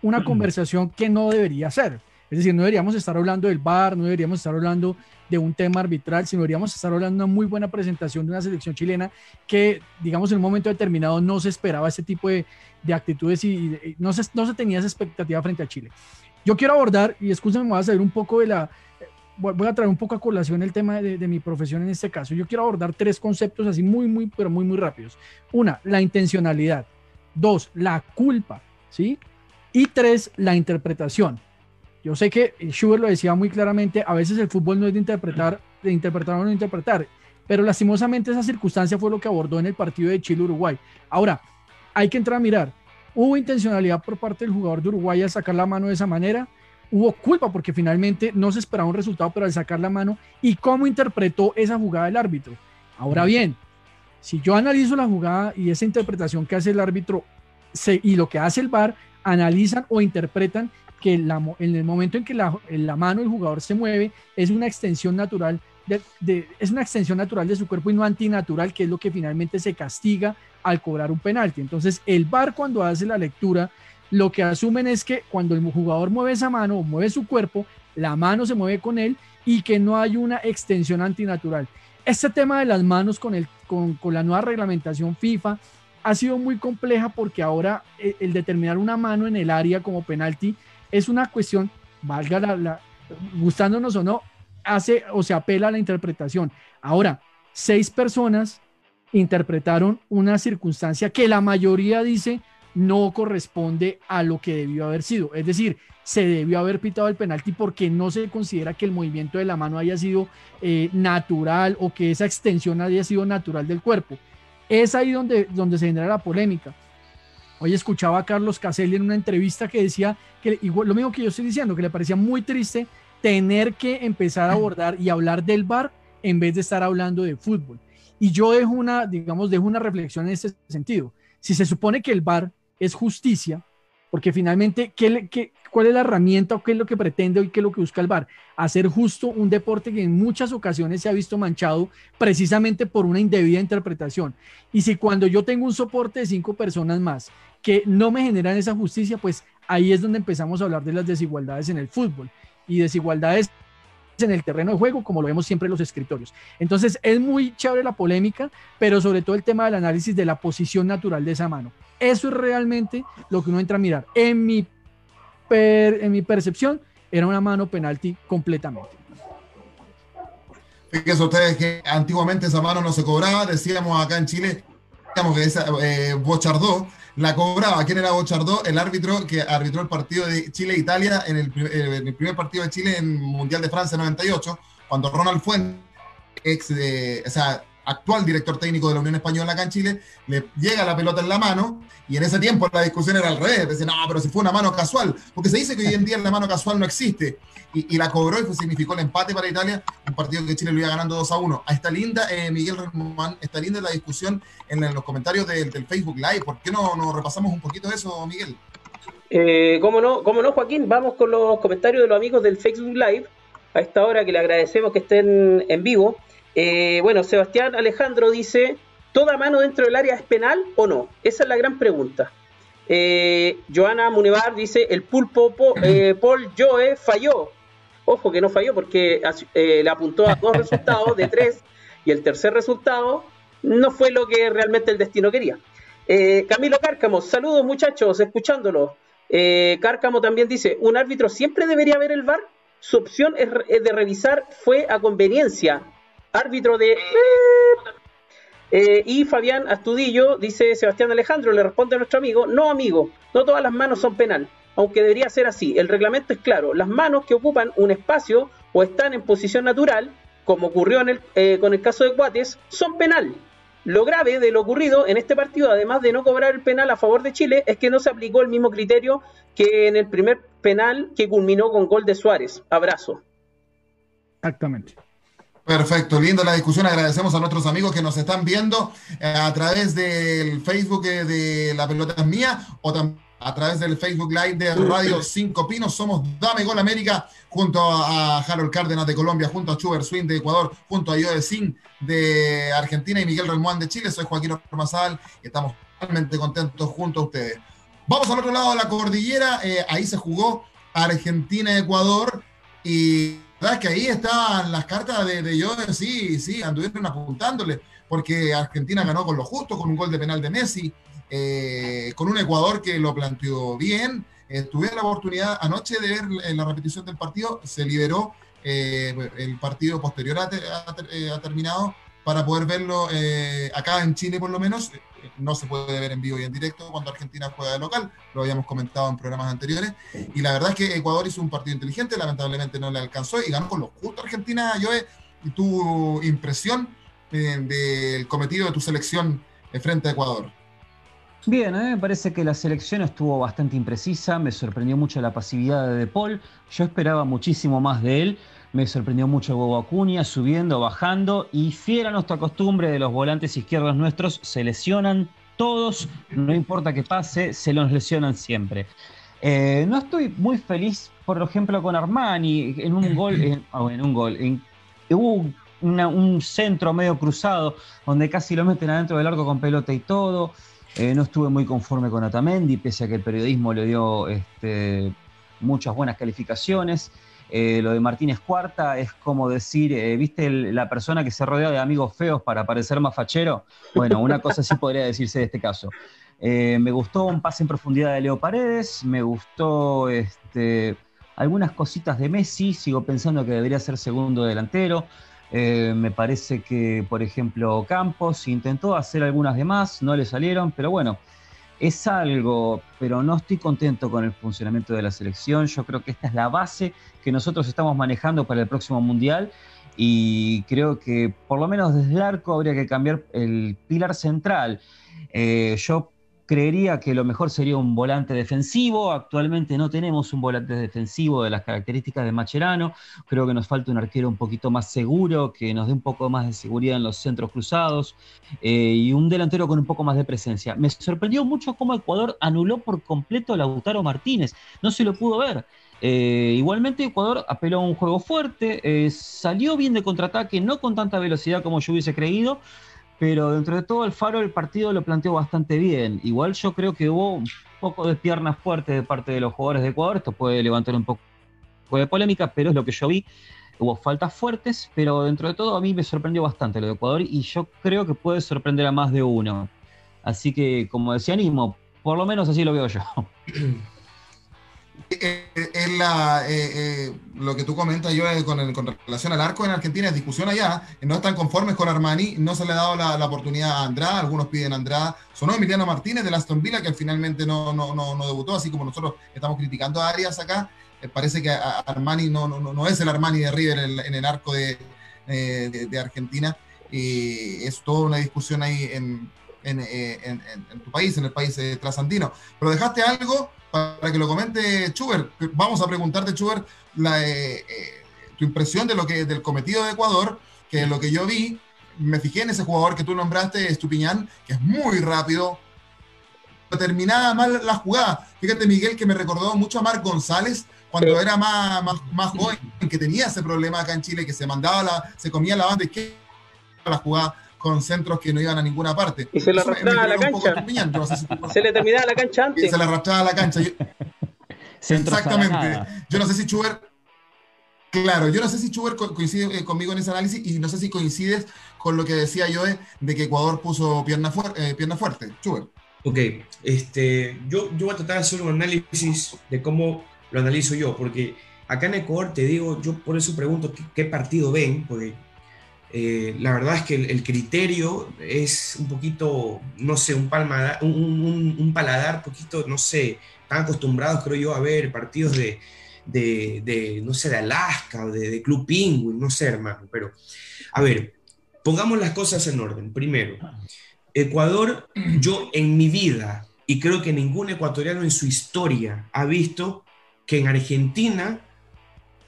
una conversación que no debería ser. Es decir, no deberíamos estar hablando del VAR, no deberíamos estar hablando de un tema arbitral, sino deberíamos estar hablando de una muy buena presentación de una selección chilena que, digamos, en un momento determinado no se esperaba ese tipo de, actitudes y, no, se, no se tenía esa expectativa frente a Chile. Yo quiero abordar, y escúchame, me voy a salir un poco de la, voy a traer un poco a colación el tema de, mi profesión en este caso. Yo quiero abordar tres conceptos así muy, muy, pero muy, muy rápidos. Una, la intencionalidad. Dos, la culpa, ¿sí? Y tres, la interpretación. Yo sé que Schubert lo decía muy claramente, a veces el fútbol no es de interpretar, de interpretar o no interpretar, pero lastimosamente esa circunstancia fue lo que abordó en el partido de Chile-Uruguay. Ahora, hay que entrar a mirar, ¿hubo intencionalidad por parte del jugador de Uruguay al sacar la mano de esa manera? Hubo culpa porque finalmente no se esperaba un resultado, pero al sacar la mano y cómo interpretó esa jugada el árbitro. Ahora bien, si yo analizo la jugada y esa interpretación que hace el árbitro y lo que hace el VAR, analizan o interpretan que en el momento en que la, mano del jugador se mueve es una extensión natural de, es una extensión natural de su cuerpo y no antinatural, que es lo que finalmente se castiga al cobrar un penalti. Entonces, el VAR cuando hace la lectura lo que asumen es que cuando el jugador mueve esa mano o mueve su cuerpo, la mano se mueve con él y que no hay una extensión antinatural. Este tema de las manos con, el, con, la nueva reglamentación FIFA ha sido muy compleja porque ahora eh, el, determinar una mano en el área como penalti es una cuestión, valga la, gustándonos o no, hace o se apela a la interpretación. Ahora, seis personas interpretaron una circunstancia que la mayoría dice no corresponde a lo que debió haber sido. Es decir, se debió haber pitado el penalti porque no se considera que el movimiento de la mano haya sido eh, natural o que esa extensión haya sido natural del cuerpo. Es ahí donde, donde se genera la polémica. Hoy escuchaba a Carlos Caselli en una entrevista que decía que igual, lo mismo que yo estoy diciendo, que le parecía muy triste tener que empezar a abordar y hablar del bar en vez de estar hablando de fútbol. Y yo dejo una, digamos, dejo una reflexión en ese sentido. Si se supone que el bar es justicia, porque finalmente, ¿qué, cuál es la herramienta o qué es lo que pretende y qué es lo que busca el VAR? Hacer justo un deporte que en muchas ocasiones se ha visto manchado precisamente por una indebida interpretación. Y si cuando yo tengo un soporte de cinco personas más que no me generan esa justicia, pues ahí es donde empezamos a hablar de las desigualdades en el fútbol y desigualdades en el terreno de juego, como lo vemos siempre en los escritorios. Entonces, es muy chévere la polémica, pero sobre todo el tema del análisis de la posición natural de esa mano. Eso es realmente lo que uno entra a mirar. En mi, en mi percepción, era una mano penalti completamente.
Fíjense ustedes que antiguamente esa mano no se cobraba, decíamos acá en Chile, digamos que esa eh, la cobraba. ¿Quién era Bochardó? El árbitro que arbitró el partido de Chile-Italia en, el, primer partido de Chile en Mundial de Francia 98, cuando Ronald Fuentes, ex de, o sea, actual director técnico de la Unión Española acá en Chile, le llega la pelota en la mano y en ese tiempo la discusión era al revés. Decían, no, pero si fue una mano casual, porque se dice que hoy en día la mano casual no existe. Y, la cobró y significó el empate para Italia, un partido que Chile lo iba ganando 2 a 1. Ahí está linda, eh, Miguel Román, está linda la discusión en, los comentarios del, Facebook Live. ¿Por qué no, no repasamos un poquito eso, Miguel?
Eh, ¿Cómo no, cómo no, Joaquín? Vamos con los comentarios de los amigos del Facebook Live. A esta hora que le agradecemos que estén en vivo. Eh, bueno, Sebastián Alejandro dice, ¿toda mano dentro del área es penal o no? Esa es la gran pregunta. Eh, Joana Munivar dice, el pulpo eh, Paul Joe falló. ojo que no falló porque le apuntó a dos resultados de tres y el tercer resultado no fue lo que realmente el destino quería. Camilo Cárcamo, saludos muchachos, escuchándolo. Eh, Cárcamo también dice, un árbitro siempre debería ver el VAR. Su opción es, de revisar fue a conveniencia. Árbitro de... Eh, y Fabián Astudillo dice Sebastián Alejandro, le responde a nuestro amigo, no amigo, no todas las manos son penal, aunque debería ser así. El reglamento es claro, las manos que ocupan un espacio o están en posición natural, como ocurrió en el, eh, con el caso de Cuates, son penal. Lo grave de lo ocurrido en este partido, además de no cobrar el penal a favor de Chile, es que no se aplicó el mismo criterio que en el primer penal que culminó con gol de Suárez. Abrazo.
Exactamente.
Perfecto, linda la discusión. Agradecemos a nuestros amigos que nos están viendo eh, a través del Facebook eh, de La Pelota es Mía o también a través del Facebook Live de Radio 5 Pinos. Somos Dame Gol América junto a Harold Cárdenas de Colombia, junto a Chuber Swing de Ecuador, junto a Joe Sin de Argentina y Miguel Ramón de Chile. Soy Joaquín Ormazal y estamos realmente contentos junto a ustedes. Vamos al otro lado de la cordillera. Eh, ahí se jugó Argentina-Ecuador y verdad que ahí estaban las cartas de, de sí, sí, anduvieron apuntándole, porque Argentina ganó con lo justo, con un gol de penal de Messi, eh, con un Ecuador que lo planteó bien. Eh, tuve la oportunidad anoche de ver en la repetición del partido, se liberó eh, el partido posterior ha, terminado para poder verlo acá en Chile por lo menos. No se puede ver en vivo y en directo cuando Argentina juega de local, lo habíamos comentado en programas anteriores. Y la verdad es que Ecuador hizo un partido inteligente, lamentablemente no le alcanzó y ganó con lo justo Argentina. Joe, tu impresión del cometido de tu selección frente a Ecuador.
Bien, me parece que la selección estuvo bastante imprecisa, me sorprendió mucho la pasividad de De Paul, yo esperaba muchísimo más de él, me sorprendió mucho Bobo Acuña subiendo, bajando y fiel a nuestra costumbre de los volantes izquierdos nuestros, se lesionan todos, no importa qué pase, se los lesionan siempre. Eh, no estoy muy feliz, por ejemplo, con Armani, en un gol, en, oh, un gol, hubo un centro medio cruzado donde casi lo meten adentro del arco con pelota y todo. Eh, no estuve muy conforme con Otamendi, pese a que el periodismo le dio este, muchas buenas calificaciones. Eh, lo de Martínez Cuarta es como decir, eh, ¿viste la persona que se rodea de amigos feos para parecer más fachero? Bueno, una cosa sí podría decirse de este caso. me gustó un pase en profundidad de Leo Paredes, me gustó este, algunas cositas de Messi, sigo pensando que debería ser segundo delantero. Eh, me parece que, por ejemplo, Campos intentó hacer algunas de más, no le salieron, pero bueno, es algo, pero no estoy contento con el funcionamiento de la selección. Yo creo que esta es la base que nosotros estamos manejando para el próximo Mundial y creo que por lo menos desde el arco habría que cambiar el pilar central. Eh, yo creería que lo mejor sería un volante defensivo. Actualmente no tenemos un volante defensivo de las características de Macherano. Creo que nos falta un arquero un poquito más seguro, que nos dé un poco más de seguridad en los centros cruzados eh, y un delantero con un poco más de presencia. Me sorprendió mucho cómo Ecuador anuló por completo a Lautaro Martínez. No se lo pudo ver. Eh, igualmente Ecuador apeló a un juego fuerte, eh, salió bien de contraataque, no con tanta velocidad como yo hubiese creído, pero dentro de todo el Faro el partido lo planteó bastante bien. Igual yo creo que hubo un poco de piernas fuertes de parte de los jugadores de Ecuador, esto puede levantar un poco de polémica, pero es lo que yo vi. Hubo faltas fuertes, pero dentro de todo a mí me sorprendió bastante lo de Ecuador y yo creo que puede sorprender a más de uno. Así que, como decía Nismo, por lo menos así lo veo yo.
es la, eh, eh, lo que tú comentas yo con, relación al arco en Argentina es discusión allá, no están conformes con Armani, no se le ha dado la, oportunidad a Andrada, algunos piden a Andrada, sonó Emiliano Martínez de Aston Villa que finalmente no, debutó, así como nosotros estamos criticando a Arias acá, eh, parece que Armani no, es el Armani de River en, el arco de, de, Argentina, y es toda una discusión ahí en, en, tu país, en el país trasandino, pero dejaste algo para que lo comente Chuber. Vamos a preguntarte, Chuber, la, eh, eh, tu impresión de lo que, del cometido de Ecuador, que lo que yo vi, me fijé en ese jugador que tú nombraste, Estupiñán, que es muy rápido, terminaba mal la jugada. Fíjate, Miguel, que me recordó mucho a Marc González cuando era más, más, más, joven, que tenía ese problema acá en Chile, que se mandaba la, se comía la banda que la jugada con centros que no iban a ninguna parte.
Y se le arrastraba a la cancha. se le terminaba la cancha antes.
Y se le arrastraba a la cancha. Exactamente. Yo no sé si Chuber. Claro, yo no sé si Chuber coincide eh, conmigo en ese análisis y no sé si coincides con lo que decía yo de que Ecuador puso pierna, eh, pierna fuerte. Chuber.
Ok, este, yo, yo voy a tratar de hacer un análisis de cómo lo analizo yo, porque acá en Ecuador te digo, yo por eso pregunto qué, partido ven, porque eh, la verdad es que el, criterio es un poquito, no sé, un, palma, un, un, paladar poquito, no sé, están acostumbrados creo yo a ver partidos de, de, no sé, de Alaska o de, de Club Penguin, no sé, hermano, pero a ver, pongamos las cosas en orden. Primero, Ecuador, yo en mi vida, y creo que ningún ecuatoriano en su historia ha visto que en Argentina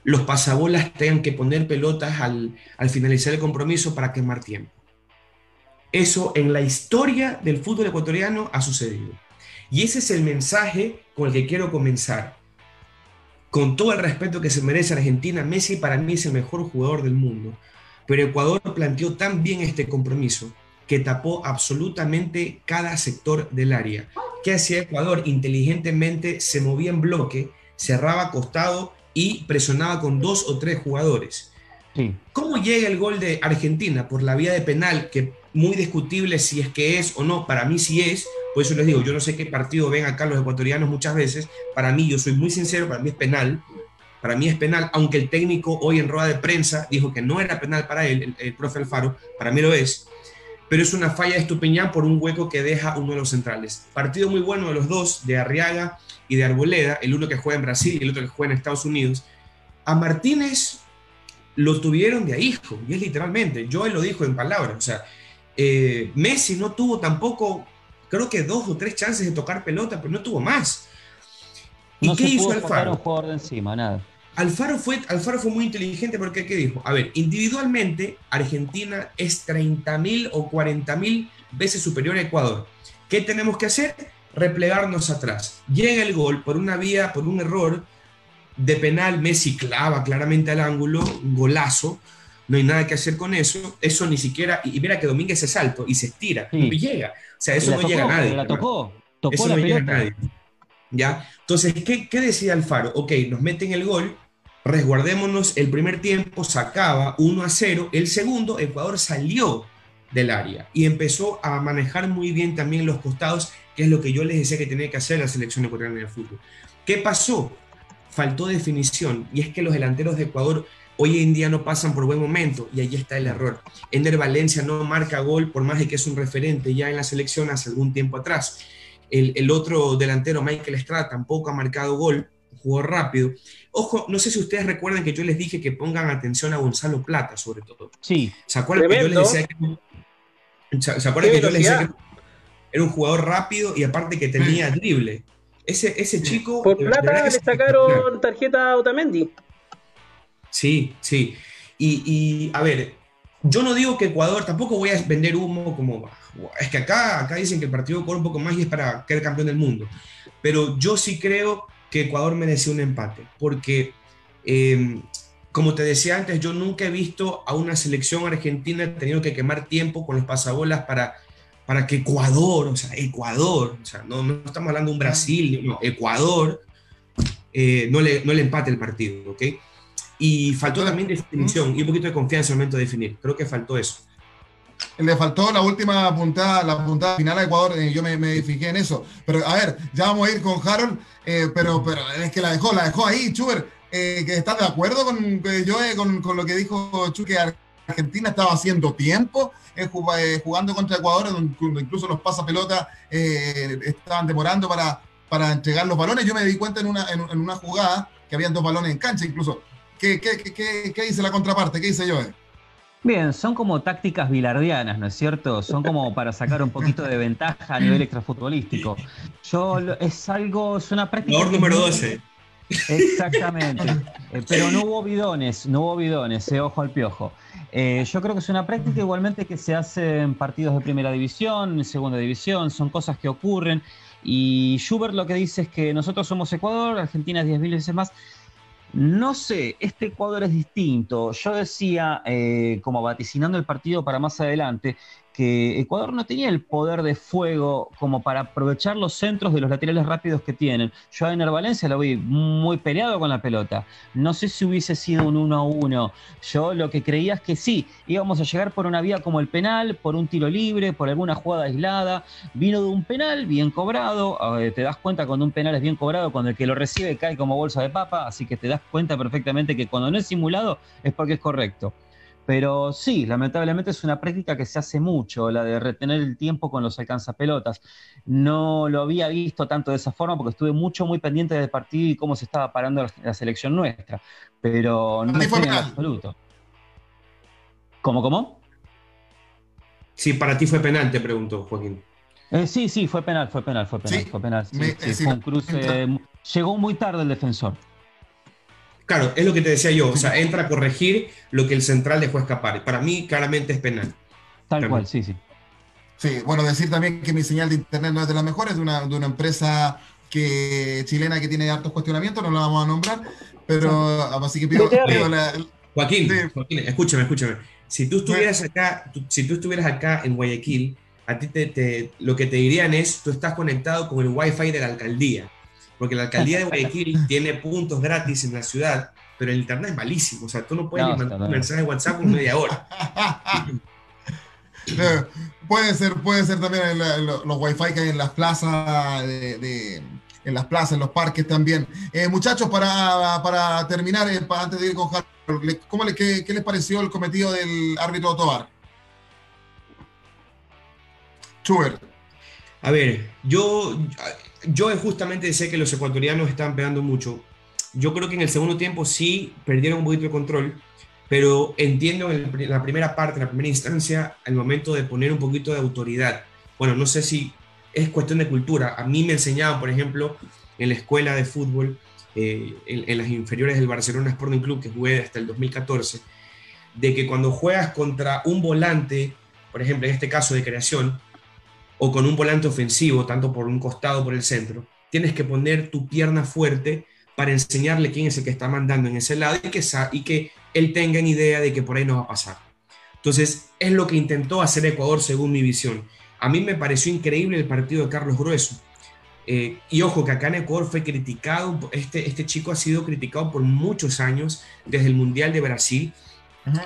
los pasabolas tengan que poner pelotas al, finalizar el compromiso para quemar tiempo. Eso en la historia del fútbol ecuatoriano ha sucedido. Y ese es el mensaje con el que quiero comenzar. Con todo el respeto que se merece Argentina, Messi para mí es el mejor jugador del mundo. Pero Ecuador planteó tan bien este compromiso que tapó absolutamente cada sector del área. ¿Qué hacía Ecuador? Inteligentemente se movía en bloque, cerraba costado y presionaba con dos o tres jugadores. ¿Cómo llega el gol de Argentina? Por la vía de penal, que muy discutible si es que es o no, para mí sí es, por eso les digo, yo no sé qué partido ven acá los ecuatorianos muchas veces, para mí, yo soy muy sincero, para mí es penal, para mí es penal, aunque el técnico hoy en rueda de prensa dijo que no era penal para él, el, profe Alfaro, para mí lo es, pero es una falla de Estupiñán por un hueco que deja uno de los centrales. Partido muy bueno de los dos, de Arriaga y de Arboleda, el uno que juega en Brasil y el otro que juega en Estados Unidos. A Martínez lo tuvieron de hijo, y es literalmente, yo él lo dijo en palabras, o sea, eh, Messi no tuvo tampoco, creo que dos o tres chances de tocar pelota, pero no tuvo más.
¿Y qué hizo Alfaro? Un jugador de encima, nada.
Alfaro fue, Alfaro fue muy inteligente porque, ¿qué dijo? A ver, individualmente Argentina es 30.000 o 40.000 veces superior a Ecuador. ¿Qué tenemos que hacer? Replegarnos atrás. Llega el gol por una vía, por un error de penal, Messi clava claramente al ángulo, un golazo, no hay nada que hacer con eso, eso ni siquiera, y mira que Domínguez se salto y se estira, no llega, o sea, eso no llega a nadie.
La tocó, tocó
eso
la
no llega a nadie. ¿Ya? Entonces, ¿qué, ¿qué decía Alfaro? Ok, nos meten el gol, resguardémonos, el primer tiempo sacaba 1 a 0, el segundo Ecuador salió del área y empezó a manejar muy bien también los costados, que es lo que yo les decía que tenía que hacer la selección ecuatoriana de fútbol. ¿Qué pasó? Faltó definición y es que los delanteros de Ecuador hoy en día no pasan por buen momento y ahí está el error. Ender Valencia no marca gol por más de que es un referente ya en la selección hace algún tiempo atrás. El, el otro delantero, Michael Estrada, tampoco ha marcado gol jugó rápido. Ojo, no sé si ustedes recuerdan que yo les dije que pongan atención a Gonzalo Plata, sobre todo.
Sí.
¿Se acuerdan que yo les decía que, ¿se acuerdan que yo les decía que era un jugador rápido y aparte que tenía mm. drible? Ese, ese chico.
Por Plata le sacaron tarjeta a Otamendi.
Sí, sí. Y, y, a ver, yo no digo que Ecuador, tampoco voy a vender humo como. Es que acá, acá dicen que el partido corre un poco más y es para quedar campeón del mundo. Pero yo sí creo que Ecuador merecía un empate, porque, eh, como te decía antes, yo nunca he visto a una selección argentina teniendo que quemar tiempo con los pasabolas para, para que Ecuador, o sea, Ecuador, o sea, no, no estamos hablando de un Brasil, no, Ecuador, eh, no, le, no le empate el partido, ¿ok? Y faltó también definición y un poquito de confianza al momento de definir. Creo que faltó eso.
Le faltó la última puntada, la puntada final a Ecuador, y yo me, me, fijé en eso. Pero a ver, ya vamos a ir con Harold, eh, pero, pero es que la dejó, la dejó ahí, Chuber, eh, que está de acuerdo con, yo, con, con, lo que dijo Chu, que Argentina estaba haciendo tiempo eh, jugando contra Ecuador, donde incluso los pasapelota estaban demorando para, para entregar los balones. Yo me di cuenta en una, en, una jugada que habían dos balones en cancha, incluso. ¿Qué, qué, qué, qué dice la contraparte? ¿Qué dice Joe?
Bien, son como tácticas bilardianas, ¿no es cierto? Son como para sacar un poquito de ventaja a nivel extrafutbolístico. Yo, es algo, es una práctica.
número 12.
Exactamente. Eh, pero no hubo bidones, no hubo bidones, eh, ojo al piojo. Eh, yo creo que es una práctica igualmente que se hace en partidos de primera división, en segunda división, son cosas que ocurren. Y Schubert lo que dice es que nosotros somos Ecuador, Argentina es 10.000 veces más. No sé, este Ecuador es distinto. Yo decía, eh, como vaticinando el partido para más adelante, que Ecuador no tenía el poder de fuego como para aprovechar los centros de los laterales rápidos que tienen. Yo a Ener Valencia lo vi muy peleado con la pelota. No sé si hubiese sido un 1 a 1. Yo lo que creía es que sí, íbamos a llegar por una vía como el penal, por un tiro libre, por alguna jugada aislada. Vino de un penal bien cobrado. te das cuenta cuando un penal es bien cobrado, cuando el que lo recibe cae como bolsa de papa. Así que te das cuenta perfectamente que cuando no es simulado es porque es correcto. Pero sí, lamentablemente es una práctica que se hace mucho, la de retener el tiempo con los alcanzapelotas. No lo había visto tanto de esa forma porque estuve mucho, muy pendiente del partido y cómo se estaba parando la, selección nuestra. Pero no fue en absoluto. ¿Cómo, cómo?
Sí, para ti fue penal, te pregunto, Joaquín.
Eh, sí, sí, fue penal, fue penal, fue penal, fue penal. fue un cruce. Llegó muy tarde el defensor.
Claro, es lo que te decía yo, o sea, entra a corregir lo que el central dejó escapar. Para mí, claramente es penal.
Tal cual, sí, sí.
Sí, bueno, decir también que mi señal de internet no es de las mejores, de una, de una empresa que, chilena que tiene hartos cuestionamientos, no la vamos a nombrar, pero así que pido,
Joaquín, Joaquín, escúchame, escúchame. Si tú estuvieras acá, si tú estuvieras acá en Guayaquil, a ti te, lo que te dirían es, tú estás conectado con el wifi de la alcaldía porque la alcaldía de Guayaquil tiene puntos gratis en la ciudad, pero el internet es malísimo. O sea, tú no puedes mandar un mensaje de WhatsApp por media hora.
puede ser, puede ser también los wifi que hay en las plazas de, en las plazas, en los parques también. Eh, muchachos, para, para terminar, eh, antes de ir con Harold, ¿cómo le, qué, les pareció el cometido del árbitro Tobar?
Schubert. A ver, yo yo justamente sé que los ecuatorianos están pegando mucho. Yo creo que en el segundo tiempo sí perdieron un poquito de control, pero entiendo en la primera parte, en la primera instancia, el momento de poner un poquito de autoridad. Bueno, no sé si es cuestión de cultura. A mí me enseñaban, por ejemplo, en la escuela de fútbol, eh, en, las inferiores del Barcelona Sporting Club, que jugué hasta el 2014, de que cuando juegas contra un volante, por ejemplo, en este caso de creación, o con un volante ofensivo, tanto por un costado por el centro, tienes que poner tu pierna fuerte para enseñarle quién es el que está mandando en ese lado y que, y que él tenga idea de que por ahí no va a pasar. Entonces, es lo que intentó hacer Ecuador según mi visión. A mí me pareció increíble el partido de Carlos Grueso. Eh, y ojo que acá en Ecuador fue criticado, este, este chico ha sido criticado por muchos años, desde el Mundial de Brasil,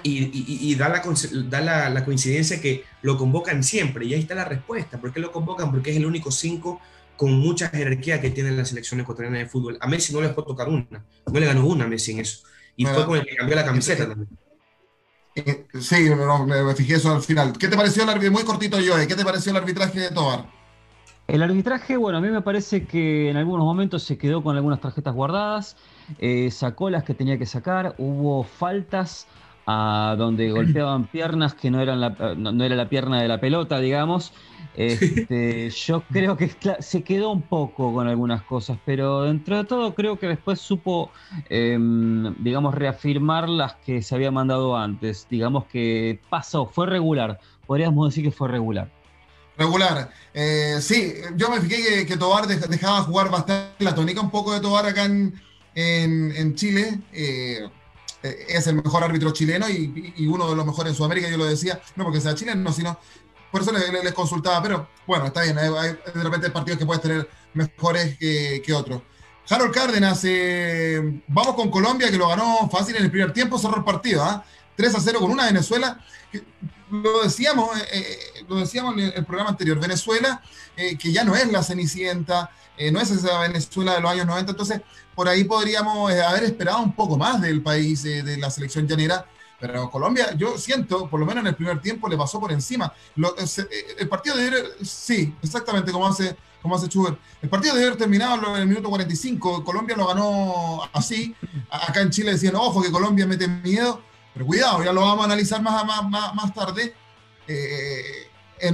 y, da, la, da la, coincidencia que lo convocan siempre. Y ahí está la respuesta. ¿Por qué lo convocan? Porque es el único cinco con mucha jerarquía que tiene la selección ecuatoriana de fútbol. A Messi no le puede tocar una. No le ganó una a Messi en eso. Y fue con el que cambió la camiseta también.
Eh, sí, me, fijé eso al final. ¿Qué te pareció el arbitraje? Muy cortito, yo. ¿Qué te pareció el arbitraje de Tobar?
El arbitraje, bueno, a mí me parece que en algunos momentos se quedó con algunas tarjetas guardadas, eh, sacó las que tenía que sacar, hubo faltas a donde golpeaban piernas que no, eran la, no, era la pierna de la pelota, digamos. Este, yo creo que se quedó un poco con algunas cosas, pero dentro de todo creo que después supo, em, digamos, reafirmar las que se había mandado antes. Digamos que pasó, fue regular. Podríamos decir que fue regular.
Regular. Eh, sí, yo me fijé que, Tobar dejaba jugar bastante la tónica un poco de Tobar acá en, en, Chile. Eh, eh, es el mejor árbitro chileno y, uno de los mejores en Sudamérica, yo lo decía, no porque sea chileno, sino por eso les, consultaba, pero bueno, está bien, hay, de repente partidos que puedes tener mejores que, otros. Harold Cárdenas, eh, vamos con Colombia, que lo ganó fácil en el primer tiempo, cerró el partido, 3 ¿ah? a 0 con una Venezuela. Lo decíamos, eh, lo decíamos en el programa anterior, Venezuela, que ya no es la Cenicienta, no es esa Venezuela de los años 90, entonces por ahí podríamos eh, haber esperado un poco más del país, eh, de la selección llanera. Pero Colombia, yo siento, por lo menos en el primer tiempo, le pasó por encima. Eh, el partido de sí, exactamente como hace, como hace. El partido debe haber terminado en el minuto 45. Colombia lo ganó así. Acá en Chile decían, ojo, que Colombia mete miedo. Pero cuidado, ya lo vamos a analizar más, más, más, tarde.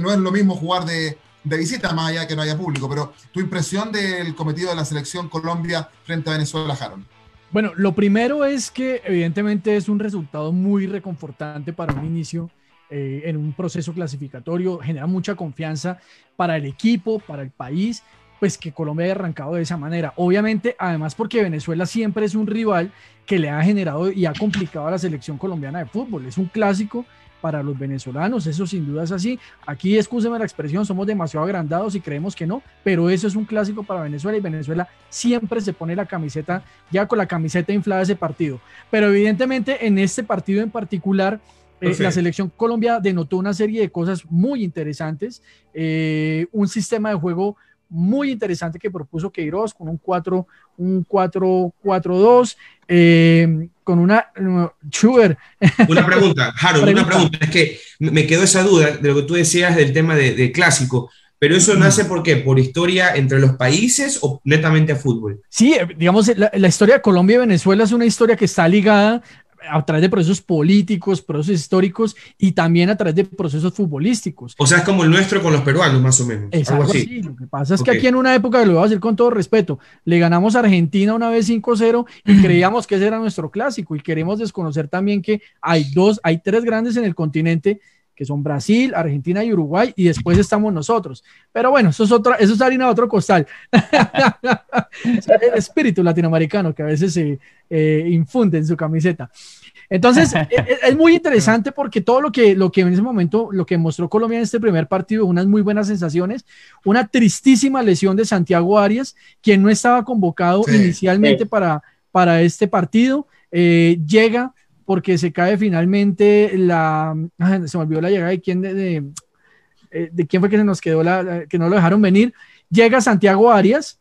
no es lo mismo jugar de, de visita, más allá que no haya público, pero tu impresión del cometido de la selección Colombia frente a Venezuela, Jaron.
Bueno, lo primero es que evidentemente es un resultado muy reconfortante para un inicio eh, en un proceso clasificatorio, genera mucha confianza para el equipo, para el país, pues que Colombia haya arrancado de esa manera. Obviamente, además porque Venezuela siempre es un rival que le ha generado y ha complicado a la selección colombiana de fútbol, es un clásico para los venezolanos, eso sin duda es así. Aquí, excúseme la expresión, somos demasiado agrandados y creemos que no, pero eso es un clásico para Venezuela y Venezuela siempre se pone la camiseta, ya con la camiseta inflada ese partido. Pero evidentemente en este partido en particular, eh, la selección Colombia denotó una serie de cosas muy interesantes, eh, un sistema de juego muy interesante que propuso Queiroz con un 4 un 4-4-2 eh, con una
Schubert. Una pregunta, Harold, una pregunta. Es que me quedó esa duda de lo que tú decías del tema de, clásico. Pero eso nace por qué? ¿Por historia entre los países o netamente a fútbol?
Sí, eh, digamos, la, la, historia de Colombia y Venezuela es una historia que está ligada a través de procesos políticos, procesos históricos y también a través de procesos futbolísticos.
O sea, es como el nuestro con los peruanos, más o menos.
Exacto, sí. Lo que pasa es que aquí en una época, lo voy a decir con todo respeto, le ganamos a Argentina una vez 5-0 y creíamos que ese era nuestro clásico y queremos desconocer también que hay dos, hay tres grandes en el continente que son Brasil, Argentina y Uruguay, y después estamos nosotros. Pero bueno, eso es, otra, eso es harina de otro costal. el espíritu latinoamericano que a veces se eh, infunde en su camiseta. Entonces, e, e, es, muy interesante porque todo lo que, lo que en ese momento, lo que mostró Colombia en este primer partido, unas muy buenas sensaciones, una tristísima lesión de Santiago Arias, quien no estaba convocado inicialmente Para, para este partido, eh, llega porque se cae finalmente la, se me olvidó la llegada de quién, de, eh, de, quién fue que se nos quedó, la, que no lo dejaron venir, llega Santiago Arias,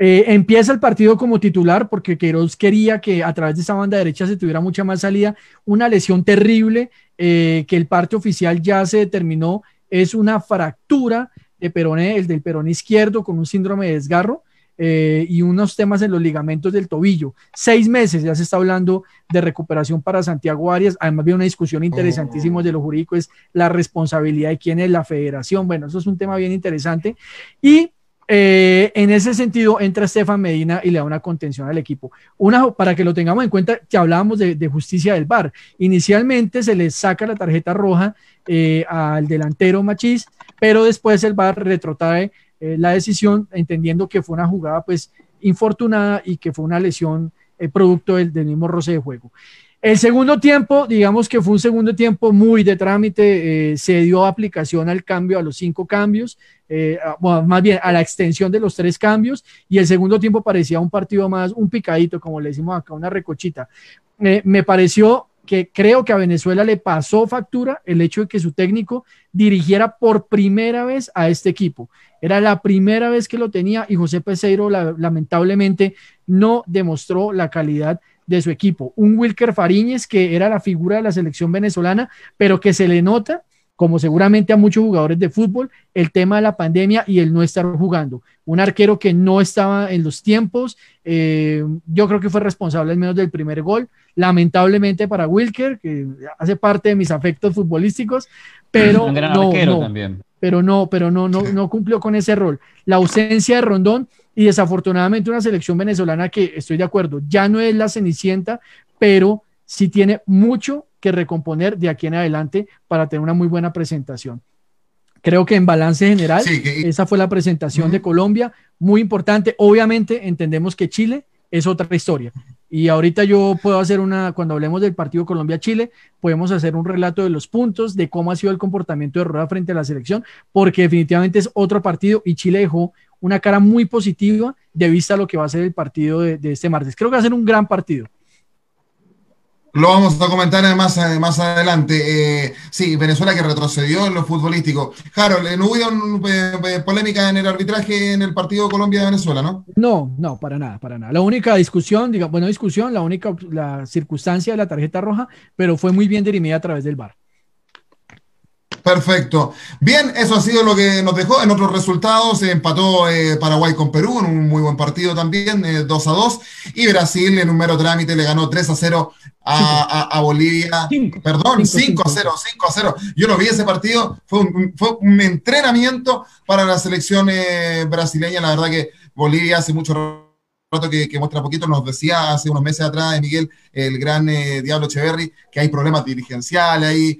eh, empieza el partido como titular porque Queiroz quería que a través de esa banda derecha se tuviera mucha más salida, una lesión terrible eh, que el parte oficial ya se determinó es una fractura de peroné, el del perón izquierdo con un síndrome de desgarro. Eh, y unos temas en los ligamentos del tobillo. Seis meses ya se está hablando de recuperación para Santiago Arias. Además, había una discusión interesantísima de lo jurídico, es la responsabilidad de quién es la federación. Bueno, eso es un tema bien interesante. Y eh, en ese sentido, entra Estefan Medina y le da una contención al equipo. Una, para que lo tengamos en cuenta, que hablábamos de, justicia del VAR. Inicialmente se le saca la tarjeta roja eh, al delantero Machís, pero después el VAR retrotrae eh, la decisión, entendiendo que fue una jugada pues infortunada y que fue una lesión eh, producto del, mismo roce de juego. El segundo tiempo, digamos que fue un segundo tiempo muy de trámite, eh, se dio aplicación al cambio, a los cinco cambios, más bien a la extensión de los tres cambios, y el segundo tiempo parecía un partido más, un picadito, como le decimos acá, una recochita. me pareció que creo que a Venezuela le pasó factura el hecho de que su técnico dirigiera por primera vez a este equipo. Era la primera vez que lo tenía y José Peseiro lamentablemente no demostró la calidad de su equipo. Un Wilker Fariñez que era la figura de la selección venezolana, pero que se le nota como seguramente a muchos jugadores de fútbol, el tema de la pandemia y el no estar jugando. Un arquero que no estaba en los tiempos, eh, yo creo que fue responsable al menos del primer gol, lamentablemente para Wilker, que hace parte de mis afectos futbolísticos, pero no, pero no, pero no, no, no cumplió con ese rol. La ausencia de Rondón y desafortunadamente una selección venezolana que estoy de acuerdo, ya no es la cenicienta, pero sí tiene mucho que recomponer de aquí en adelante para tener una muy buena presentación. Creo que en balance general, esa fue la presentación de Colombia, muy importante. Obviamente entendemos que Chile es otra historia. Y ahorita yo puedo hacer una, cuando hablemos del partido Colombia-Chile, podemos hacer un relato de los puntos, de cómo ha sido el comportamiento de Rueda frente a la selección, porque definitivamente es otro partido y Chile dejó una cara muy positiva de vista a lo que va a ser el partido de, de este martes. Creo que va a ser un gran partido.
Lo vamos a comentar más, eh, más adelante. Eh, sí, Venezuela que retrocedió en lo futbolístico. Harold, eh, no hubo polémica en el arbitraje en el partido Colombia-Venezuela, ¿no?
No, no, para nada, para nada. La única discusión, digamos, bueno, discusión, la única la circunstancia de la tarjeta roja, pero fue muy bien dirimida a través del VAR.
Perfecto. Bien, eso ha sido lo que nos dejó. En otros resultados, se empató eh, Paraguay con Perú en un muy buen partido también, 2 eh, a 2. Y Brasil en un mero trámite le ganó 3 a 0 a, Bolivia. Perdón, 5 a 0, 5 a 0. Yo no vi ese partido. Fue un, fue un entrenamiento para la selección eh, brasileña. La verdad que Bolivia hace mucho rato que, muestra poquito, nos decía hace unos meses atrás, Miguel, el gran Diablo Echeverry, que hay problemas dirigenciales ahí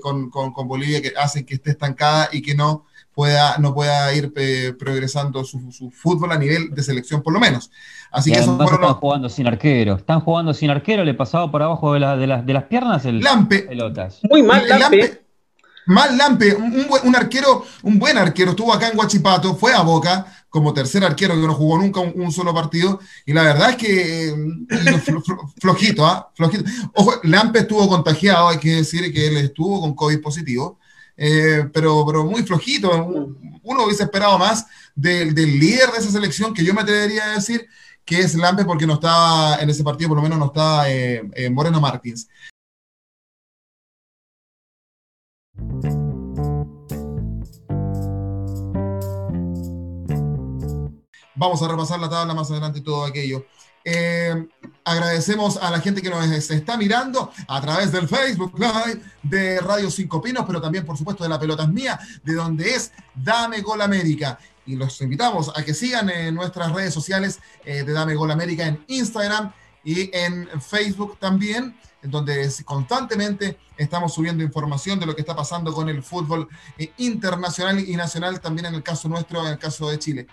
con, con, Bolivia que hacen que esté estancada y que no pueda, no pueda ir progresando su, su, fútbol a nivel de selección por lo menos. Así que
eso están jugando sin arquero. Están jugando sin arquero, le pasaba por abajo de, de, de las piernas el
Lampe.
pelotas.
Muy mal, Lampe.
Mal Lampe, un, un, arquero, un buen arquero, estuvo acá en Guachipato, fue a Boca como tercer arquero que no jugó nunca un, solo partido, y la verdad es que flojito, ¿ah? Flojito. Ojo, Lampe estuvo contagiado, hay que decir que él estuvo con COVID positivo, eh, pero, pero muy flojito. Uno hubiese esperado más del, del líder de esa selección, que yo me atrevería a decir, que es Lampe porque no estaba en ese partido, por lo menos no estaba eh, eh, Moreno Martins. Vamos a repasar la tabla más adelante y todo aquello. Eh, agradecemos a la gente que nos está mirando a través del Facebook Live de Radio Cinco Pinos, pero también, por supuesto, de La Pelota es Mía, de donde es Dame Gol América y los invitamos a que sigan en nuestras redes sociales eh, de Dame Gol América en Instagram y en Facebook también, donde constantemente estamos subiendo información de lo que está pasando con el fútbol eh, internacional y nacional, también en el caso nuestro, en el caso de Chile.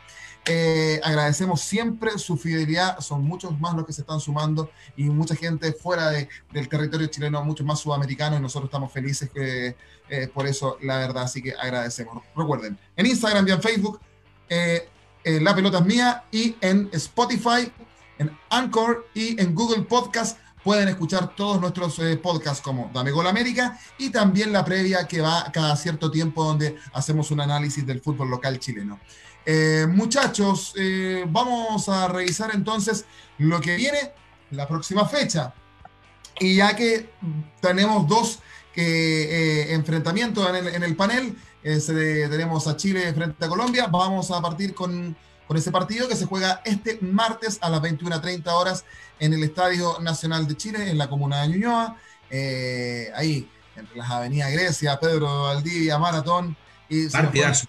Eh, agradecemos siempre su fidelidad, son muchos más los que se están sumando y mucha gente fuera del territorio chileno, muchos más sudamericanos y nosotros estamos felices por eso, la verdad, así que agradecemos. Recuerden, en Instagram y en Facebook eh, eh, La Pelota es Mía y en Spotify, en Anchor y en Google Podcast pueden escuchar todos nuestros eh, podcasts como Dame Gol América y también la previa que va cada cierto tiempo donde hacemos un análisis del fútbol local chileno. muchachos, vamos a revisar entonces lo que viene la próxima fecha. Y ya que tenemos dos enfrentamientos en el panel, tenemos a Chile frente a Colombia. Vamos a partir con, con ese partido que se juega este martes a las 21.30 horas en el Estadio Nacional de Chile, en la comuna de Ñuñoa. Eh, ahí, entre las avenidas Grecia, Pedro Valdivia, Maratón. Y
partidazo.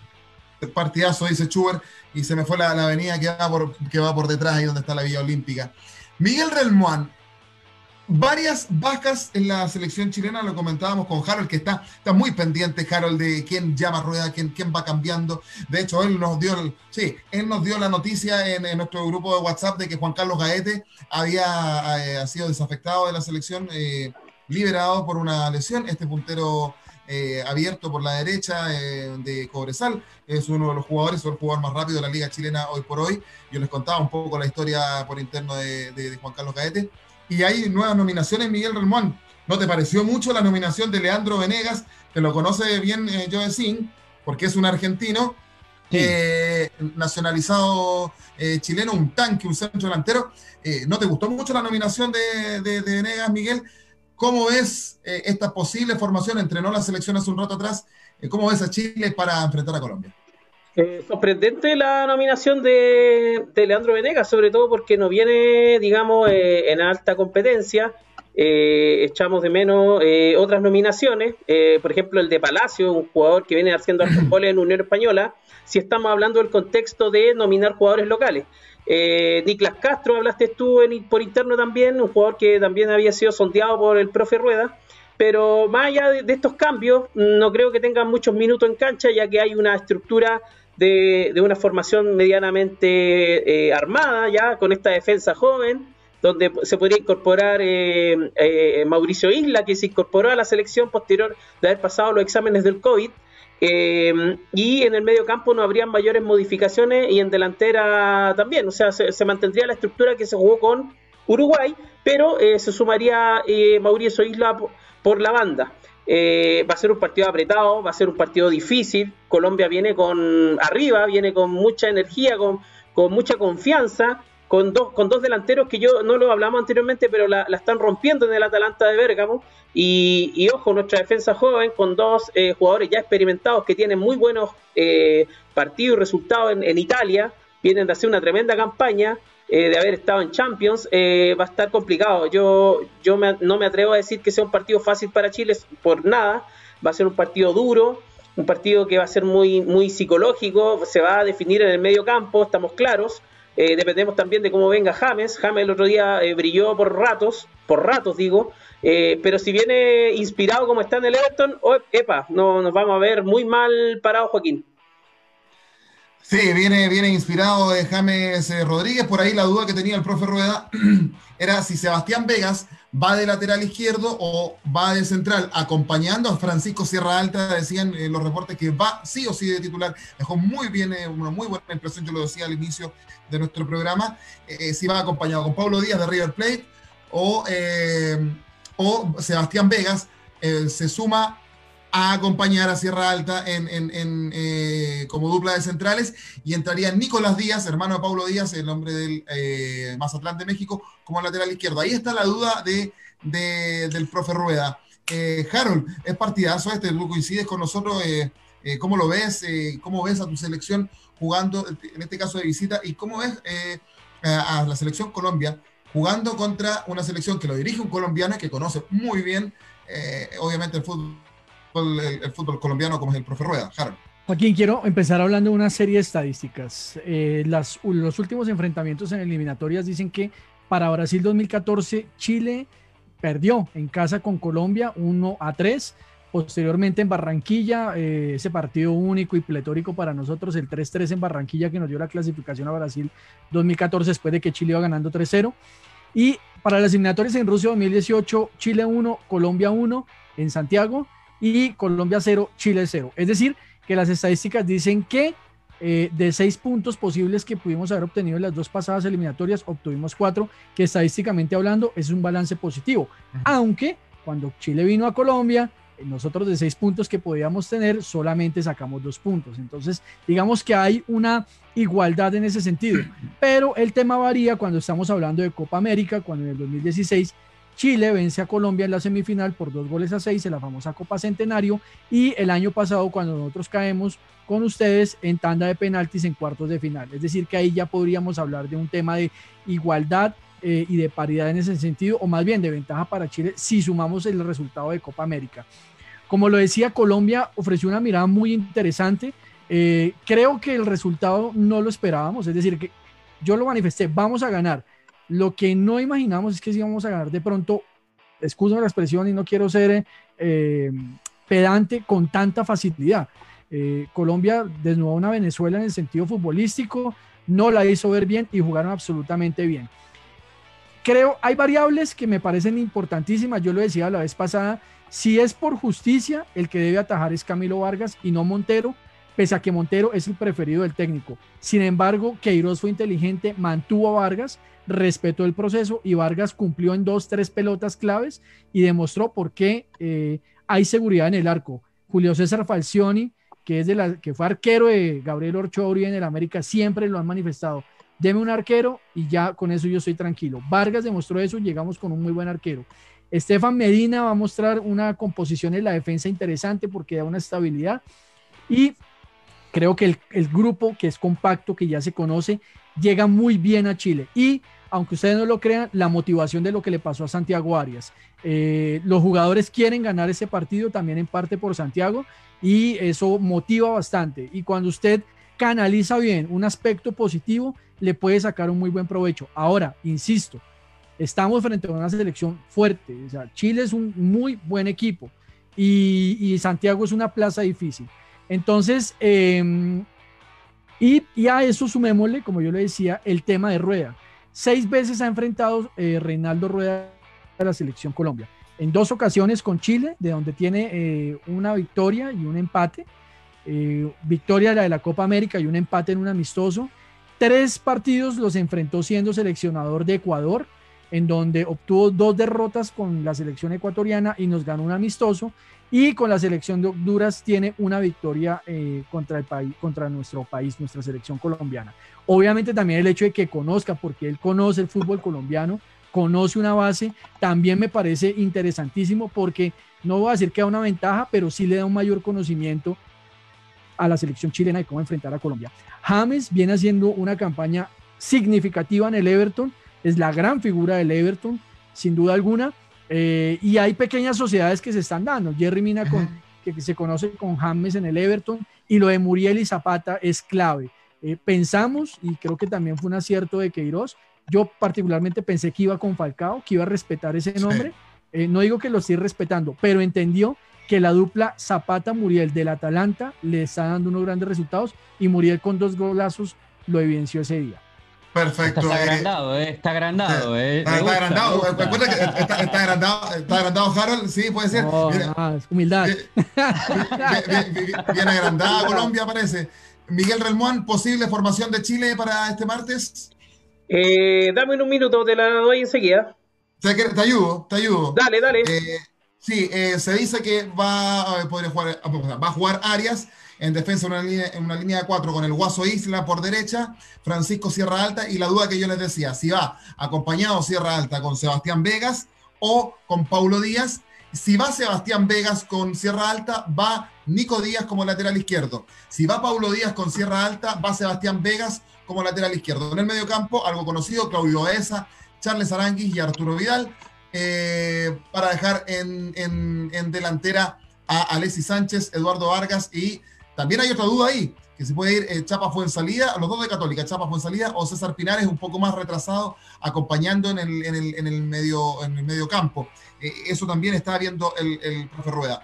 partidazo, dice Chuber. Y se me fue la, avenida que va, por, que va por detrás, ahí donde está la Villa Olímpica. Miguel Relmuán, varias bajas en la selección chilena, lo comentábamos con Harold, que está, está muy pendiente, Harold, de quién llama rueda, quién, quién va cambiando. De hecho, él nos dio, el, sí, él nos dio la noticia en, nuestro grupo de WhatsApp de que Juan Carlos Gaete había eh, sido desafectado de la selección, eh, liberado por una lesión. Este puntero eh, abierto por la derecha de Cobresal. Es uno de los jugadores, es el jugador más rápido de la liga chilena hoy por hoy. Yo les contaba un poco la historia por interno de, de Juan Carlos Gaete y hay nuevas nominaciones, Miguel Ramón. ¿No te pareció mucho la nominación de Leandro Venegas? Que lo conoce bien eh, Joe Sin, porque es un argentino eh, nacionalizado eh, chileno, un tanque, un centro delantero. Eh, ¿No te gustó mucho la nominación de, de, Venegas, Miguel? ¿Cómo ves esta posible formación? Entrenó la selección hace un rato atrás. ¿Cómo ves a Chile para enfrentar a Colombia?
Eh, sorprendente la nominación de, Leandro Venegas, sobre todo porque no viene, digamos, eh, en alta competencia. Eh, echamos de menos otras nominaciones, por ejemplo el de Palacio, un jugador que viene haciendo goles en Unión Española, si estamos hablando del contexto de nominar jugadores locales. Niklas Castro, hablaste tú por interno también, un jugador que también había sido sondeado por el profe Rueda. Pero más allá de, estos cambios, no creo que tengan muchos minutos en cancha, ya que hay una estructura de, una formación medianamente eh, armada ya con esta defensa joven, donde se podría incorporar eh, eh, Mauricio Isla, que se incorporó a la selección posterior de haber pasado los exámenes del COVID. y en el medio campo no habrían mayores modificaciones y en delantera también, o sea, se, mantendría la estructura que se jugó con Uruguay, pero se sumaría Mauricio Isla por la banda. Eh, va a ser un partido apretado, va a ser un partido difícil. Colombia viene con arriba, viene con mucha energía, con, mucha confianza, con dos, con dos delanteros que yo no lo hablamos anteriormente, pero la, están rompiendo en el Atalanta de Bérgamo. Y, ojo, nuestra defensa joven con dos eh, jugadores ya experimentados que tienen muy buenos eh, partidos y resultados en, en Italia, vienen de hacer una tremenda campaña. Eh, de haber estado en Champions, eh, va a estar complicado. Yo, yo no me atrevo a decir que sea un partido fácil para Chile por nada. Va a ser un partido duro, un partido que va a ser muy, muy psicológico, se va a definir en el medio campo, estamos claros. eh, dependemos también de cómo venga James. James el otro día eh, brilló por ratos, por ratos digo, eh, pero si viene inspirado como está en el Everton, oh, epa, no, nos vamos a ver muy mal parado Joaquín.
Sí, viene, viene inspirado de James Rodríguez. Por ahí la duda que tenía el profe Rueda era si Sebastián Vegas va de lateral izquierdo o va de central, acompañando a Francisco Sierra Alta, decían los reportes que va sí o sí de titular. Dejó muy bien, una muy buena impresión, yo lo decía al inicio de nuestro programa, si va acompañado con Pablo Díaz de River Plate o o Sebastián Vegas eh, se suma a acompañar a Sierra Alta en, eh, como dupla de centrales y entraría Nicolás Díaz, hermano de Paulo Díaz, el hombre del eh, Mazatlán de México, como lateral izquierdo. Ahí está la duda de, del profe Rueda. Harold, es partidazo este, tú coincides con nosotros, ¿cómo lo ves? ¿Cómo ves a tu selección jugando, en este caso de visita, y cómo ves a la selección Colombia jugando contra una selección que lo dirige un colombiano que conoce muy bien, eh, obviamente, el fútbol, el, fútbol colombiano, como es el profe Rueda.
Joaquín, quiero empezar hablando de una serie de estadísticas. Eh, los últimos enfrentamientos en eliminatorias dicen que para Brasil 2014, Chile perdió en casa con Colombia 1 a 3 Posteriormente en Barranquilla, eh, ese partido único y pletórico para nosotros, el 3-3 en Barranquilla que nos dio la clasificación a Brasil 2014 después de que Chile iba ganando 3-0. Y para las eliminatorias en Rusia 2018, Chile 1, Colombia 1 en Santiago y Colombia 0, Chile 0. Es decir, que las estadísticas dicen que eh, de seis puntos posibles que pudimos haber obtenido en las dos pasadas eliminatorias, obtuvimos cuatro, que estadísticamente hablando es un balance positivo. Aunque cuando Chile vino a Colombia, nosotros de seis puntos que podíamos tener, solamente sacamos dos puntos. Entonces, digamos que hay una igualdad en ese sentido. Pero el tema varía cuando estamos hablando de Copa América, cuando en el 2016 Chile vence a Colombia en la semifinal por dos goles a seis en la famosa Copa Centenario. Y el año pasado, cuando nosotros caemos con ustedes en tanda de penaltis en cuartos de final. Es decir, que ahí ya podríamos hablar de un tema de igualdad eh, y de paridad en ese sentido, o más bien de ventaja para Chile si sumamos el resultado de Copa América. Como lo decía, Colombia ofreció una mirada muy interesante. Eh, creo que el resultado no lo esperábamos, es decir, que yo lo manifesté, vamos a ganar. Lo que no imaginamos es que si vamos a ganar de pronto, excuso la expresión y no quiero ser eh, pedante con tanta facilidad. Colombia desnudó a una Venezuela en el sentido futbolístico, no la hizo ver bien y jugaron absolutamente bien creo, hay variables que me parecen importantísimas. Yo lo decía la vez pasada, si es por justicia, el que debe atajar es Camilo Vargas y no Montero, pese a que Montero es el preferido del técnico. Sin embargo, Queiroz fue inteligente, mantuvo a Vargas, respetó el proceso y Vargas cumplió en dos, tres pelotas claves y demostró por qué eh, hay seguridad en el arco. Julio César Falcioni, que, es de la, que fue arquero de Gabriel Orchori en el América, siempre lo han manifestado deme un arquero y ya con eso yo estoy tranquilo. Vargas demostró eso y llegamos con un muy buen arquero. Estefan Medina va a mostrar una composición en la defensa interesante porque da una estabilidad y creo que el, grupo que es compacto, que ya se conoce, llega muy bien a Chile. Y aunque ustedes no lo crean, la motivación de lo que le pasó a Santiago Arias. Eh, los jugadores quieren ganar ese partido también en parte por Santiago y eso motiva bastante. Y cuando usted canaliza bien un aspecto positivo, le puede sacar un muy buen provecho. Ahora, insisto, estamos frente a una selección fuerte. Chile es un muy buen equipo y, Santiago es una plaza difícil. Entonces, em, y, a eso sumémosle, como yo le decía, el tema de Rueda. Seis veces ha enfrentado eh, Reinaldo Rueda a la selección Colombia. En dos ocasiones con Chile, de donde tiene eh, una victoria y un empate. Eh, victoria la de la Copa América y un empate en un amistoso. Tres partidos los enfrentó siendo seleccionador de Ecuador, en donde obtuvo dos derrotas con la selección ecuatoriana y nos ganó un amistoso. Y con la selección de Honduras tiene una victoria eh, contra, el país, contra nuestro país, nuestra selección colombiana. Obviamente también el hecho de que conozca, porque él conoce el fútbol colombiano, conoce una base, también me parece interesantísimo porque no voy a decir que da una ventaja, pero sí le da un mayor conocimiento a la selección chilena y cómo enfrentar a Colombia. James viene haciendo una campaña significativa en el Everton, es la gran figura del Everton, sin duda alguna, eh, y hay pequeñas sociedades que se están dando. Jerry Mina, con, que se conoce con James en el Everton, y lo de Muriel y Zapata es clave. Eh, pensamos, y creo que también fue un acierto de Queiroz, yo particularmente pensé que iba con Falcao, que iba a respetar ese nombre. Eh, no digo que lo esté respetando, pero entendió que la dupla Zapata-Muriel del Atalanta le está dando unos grandes resultados y Muriel con dos golazos lo evidenció ese día.
Perfecto.
Está agrandado, eh, está agrandado. Eh.
Está, está agrandado. Recuerda que está, está, agrandado, está agrandado Harold, sí, puede ser.
No, no, es humildad.
Bien, bien, bien, bien agrandada Colombia, parece. Miguel Relmuán, posible formación de Chile para este martes.
Eh, dame un minuto, te la doy enseguida.
Te, te ayudo, te ayudo.
Dale, dale.
Eh, sí, eh, se dice que va, a podría jugar, va a jugar Arias en defensa en una línea, en una línea de cuatro con el Guaso Isla por derecha, Francisco Sierra Alta y la duda que yo les decía, si va acompañado Sierra Alta con Sebastián Vegas o con Paulo Díaz. Si va Sebastián Vegas con Sierra Alta, va Nico Díaz como lateral izquierdo. Si va Paulo Díaz con Sierra Alta, va Sebastián Vegas como lateral izquierdo. En el medio campo, algo conocido, Claudio Esa, Charles Aranguis y Arturo Vidal, eh, para dejar en, en, en, delantera a Alexis Sánchez, Eduardo Vargas y también hay otra duda ahí, que se puede ir eh, Chapa fue en salida, los dos de Católica, Chapa fue en salida o César Pinares un poco más retrasado, acompañando en el, en el, en el, medio, en el medio campo. Eh, eso también está viendo el, el profe Rueda.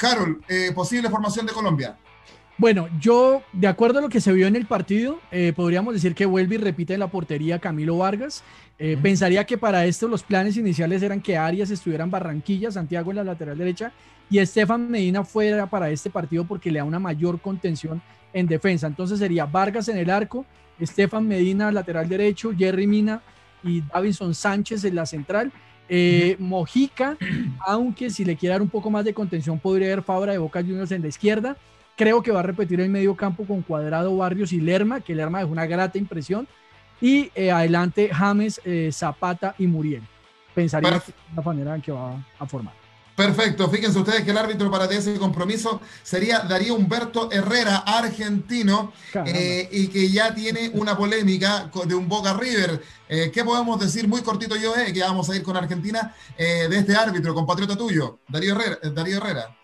Harold, eh, posible formación de Colombia.
Bueno, yo, de acuerdo a lo que se vio en el partido, eh, podríamos decir que vuelve y repite en la portería Camilo Vargas. Eh, uh -huh. Pensaría que para esto los planes iniciales eran que Arias estuviera en Barranquilla, Santiago en la lateral derecha y Estefan Medina fuera para este partido porque le da una mayor contención en defensa. Entonces sería Vargas en el arco, Estefan Medina lateral derecho, Jerry Mina y Davinson Sánchez en la central. Eh, Mojica, aunque si le quiere dar un poco más de contención, podría haber Fabra de Boca Juniors en la izquierda. Creo que va a repetir el medio campo con Cuadrado, Barrios y Lerma, que Lerma dejó una grata impresión. Y eh, adelante James, eh, Zapata y Muriel. Pensaría que es la manera en que va a formar.
Perfecto, fíjense ustedes que el árbitro para ese compromiso sería Darío Humberto Herrera, argentino, eh, y que ya tiene una polémica de un Boca River. Eh, ¿Qué podemos decir muy cortito yo, eh, que vamos a ir con Argentina, de este árbitro, compatriota tuyo, Darío Herrera? Darío Herrera.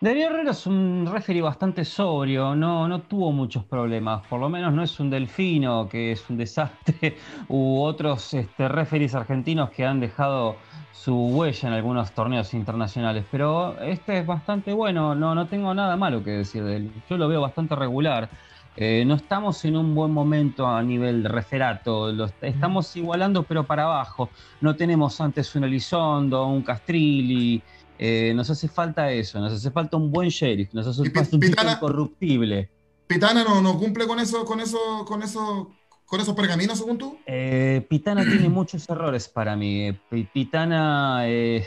Darío Herrera es un referee bastante sobrio, no, no tuvo muchos problemas, por lo menos no es un delfino, que es un desastre, u otros este, referees argentinos que han dejado su huella en algunos torneos internacionales, pero este es bastante bueno, no, no tengo nada malo que decir de él, yo lo veo bastante regular. Eh, no estamos en un buen momento a nivel de referato, lo estamos igualando pero para abajo. No tenemos antes un Elizondo, un Castrilli, eh, nos hace falta eso, nos hace falta un buen sheriff, nos hace falta un tipo incorruptible.
Pitana no, no cumple con eso, con eso, con eso, con esos pergaminos, según tú.
Eh, Pitana tiene muchos errores para mí. Pitana, eh,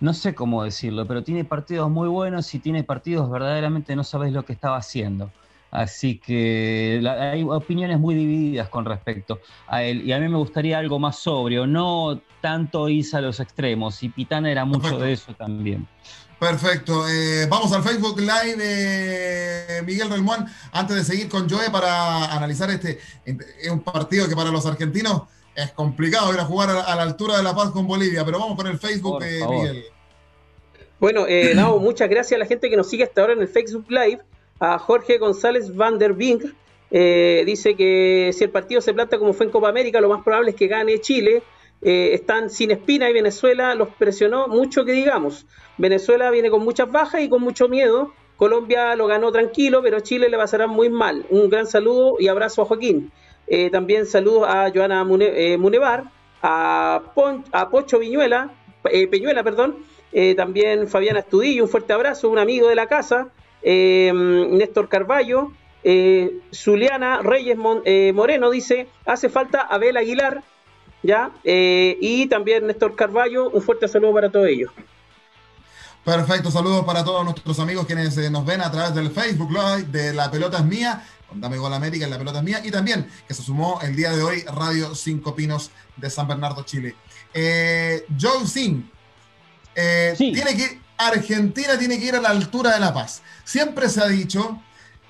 no sé cómo decirlo, pero tiene partidos muy buenos y tiene partidos verdaderamente no sabes lo que estaba haciendo. Así que la, hay opiniones muy divididas con respecto a él. Y a mí me gustaría algo más sobrio, no tanto irse a los extremos. Y Pitana era mucho Perfecto. de eso también.
Perfecto. Eh, vamos al Facebook Live de Miguel Relmuán. Antes de seguir con Joe para analizar este es un partido que para los argentinos es complicado ir a jugar a, a la altura de La Paz con Bolivia. Pero vamos con el Facebook de Miguel.
Bueno, eh, Nao, muchas gracias a la gente que nos sigue hasta ahora en el Facebook Live a Jorge González Van der Bink. Eh, dice que si el partido se planta como fue en Copa América, lo más probable es que gane Chile. Eh, están sin espina y Venezuela los presionó mucho que digamos. Venezuela viene con muchas bajas y con mucho miedo. Colombia lo ganó tranquilo, pero Chile le pasará muy mal. Un gran saludo y abrazo a Joaquín. Eh, también saludos a Joana Mune, eh, Munevar, a, Pon, Pocho Viñuela, Peñuela, perdón. también Fabiana Estudillo, un fuerte abrazo, un amigo de la casa Néstor Carballo, eh, Zuliana Reyes Mon, eh, Moreno dice, hace falta Abel Aguilar, ¿ya? y también Néstor Carballo, un fuerte saludo para todos ellos.
Perfecto, saludos para todos nuestros amigos quienes nos ven a través del Facebook Live de La Pelota es Mía, Dame Gol América en La Pelota es Mía, y también que se sumó el día de hoy Radio Cinco Pinos de San Bernardo, Chile. Joe Sin, sí. tiene que Argentina tiene que ir a la altura de La Paz. Siempre se ha dicho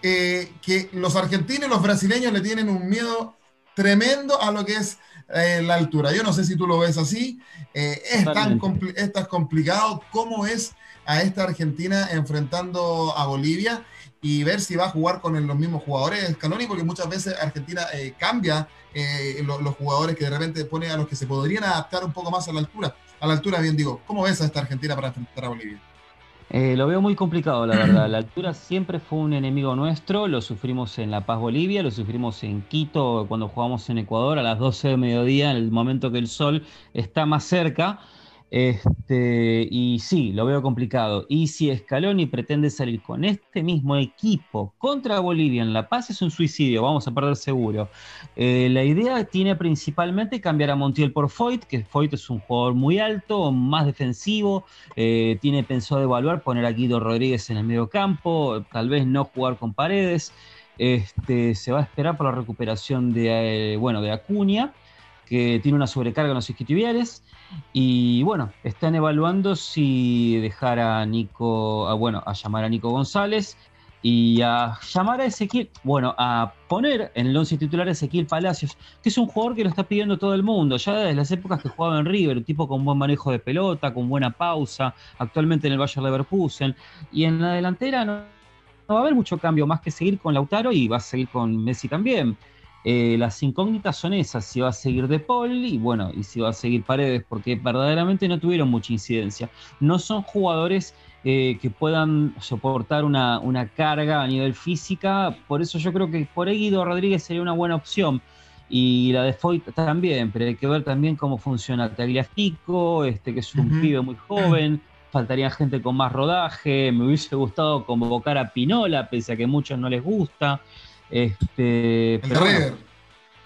eh, que los argentinos y los brasileños le tienen un miedo tremendo a lo que es eh, la altura. Yo no sé si tú lo ves así. Eh, es, tan compl es tan complicado cómo es a esta Argentina enfrentando a Bolivia. y ver si va a jugar con los mismos jugadores Scaloni, porque muchas veces Argentina eh, cambia eh, los jugadores que de repente pone a los que se podrían adaptar un poco más a la altura. A la altura, bien digo, ¿cómo ves a esta Argentina para enfrentar a Bolivia?
Eh, lo veo muy complicado, la verdad. La altura siempre fue un enemigo nuestro. Lo sufrimos en La Paz, Bolivia, lo sufrimos en Quito cuando jugamos en Ecuador a las 12 de mediodía, en el momento que el sol está más cerca. Este, y sí, lo veo complicado. Y si Scaloni pretende salir con este mismo equipo contra Bolivia en La Paz, es un suicidio, vamos a perder seguro. Eh, la idea tiene principalmente cambiar a Montiel por Foyt, que Foyt es un jugador muy alto, más defensivo. Eh, tiene pensado evaluar poner a Guido Rodríguez en el medio campo, tal vez no jugar con paredes. Este, se va a esperar por la recuperación de, eh, bueno, de Acuña, que tiene una sobrecarga en los isquiotibiales. Y bueno, están evaluando si dejar a Nico, bueno, a llamar a Nico González y a llamar a Ezequiel, bueno, a poner en el once titular a Ezequiel Palacios, que es un jugador que lo está pidiendo todo el mundo, ya desde las épocas que jugaba en River, un tipo con buen manejo de pelota, con buena pausa, actualmente en el Bayer Leverkusen, y en la delantera no, no va a haber mucho cambio, más que seguir con Lautaro y va a seguir con Messi también. Eh, las incógnitas son esas, si va a seguir De Paul y bueno, y si va a seguir Paredes, porque verdaderamente no tuvieron mucha incidencia. No son jugadores eh, que puedan soportar una, carga a nivel física, por eso yo creo que por ahí Guido Rodríguez sería una buena opción. Y la de Foyt también, pero hay que ver también cómo funciona Tagliafico, este que es un pibe muy joven, faltaría gente con más rodaje, me hubiese gustado convocar a Pinola, pese a que a muchos no les gusta. Este,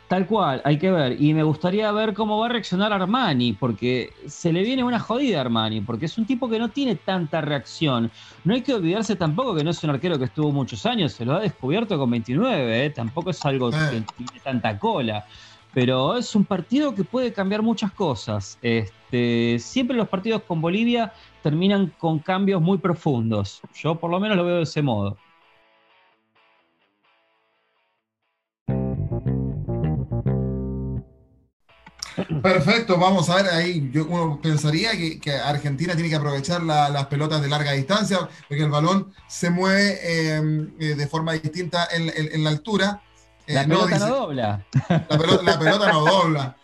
tal cual, hay que ver. Y me gustaría ver cómo va a reaccionar Armani, porque se le viene una jodida a Armani, porque es un tipo que no tiene tanta reacción. No hay que olvidarse tampoco que no es un arquero que estuvo muchos años, se lo ha descubierto con 29, ¿eh? tampoco es algo que tiene tanta cola. Pero es un partido que puede cambiar muchas cosas. Este, siempre los partidos con Bolivia terminan con cambios muy profundos. Yo por lo menos lo veo de ese modo.
Perfecto, vamos a ver ahí. Yo, uno pensaría que, Argentina tiene que aprovechar las pelotas de larga distancia, porque el balón se mueve em, eh, de forma distinta en, la altura.
Eh, la pelota no, dobla.
La pelota, no dobla.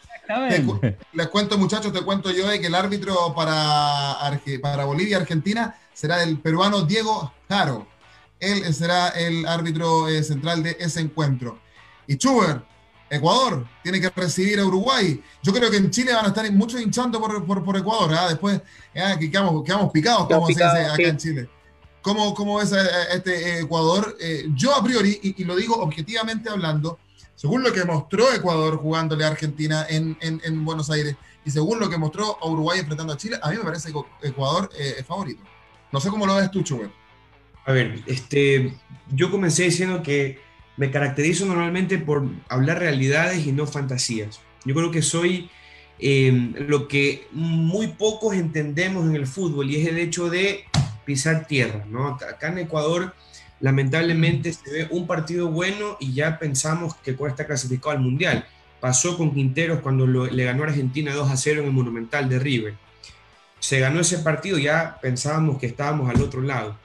les cuento, muchachos, te cuento yo de que el árbitro para, para Bolivia Argentina será el peruano Diego Jaro. Él será el árbitro eh, central de ese encuentro. Y Chuber, Ecuador tiene que recibir a Uruguay. Yo creo que en Chile van a estar muchos hinchando por, por, Ecuador. ¿ah? Después que quedamos, picados, como se dice acá en Chile. ¿Cómo, ¿Cómo, ves a, este Ecuador? Eh, yo a priori, y, lo digo objetivamente hablando, según lo que mostró Ecuador jugándole a Argentina en, en, Buenos Aires y según lo que mostró a Uruguay enfrentando a Chile, a mí me parece que Ecuador eh, es favorito. No sé cómo lo ves tú, Chubel.
A ver, este, yo comencé diciendo que me caracterizo normalmente por hablar realidades y no fantasías. Yo creo que soy em, lo que muy pocos entendemos en el fútbol y es el hecho de pisar tierra. ¿no? Acá en Ecuador lamentablemente se ve un partido bueno y ya pensamos que está clasificado al Mundial. Pasó con Quinteros cuando le ganó Argentina 2 a 0 en el Monumental de River. Se ganó ese partido, ya pensábamos que estábamos al otro lado.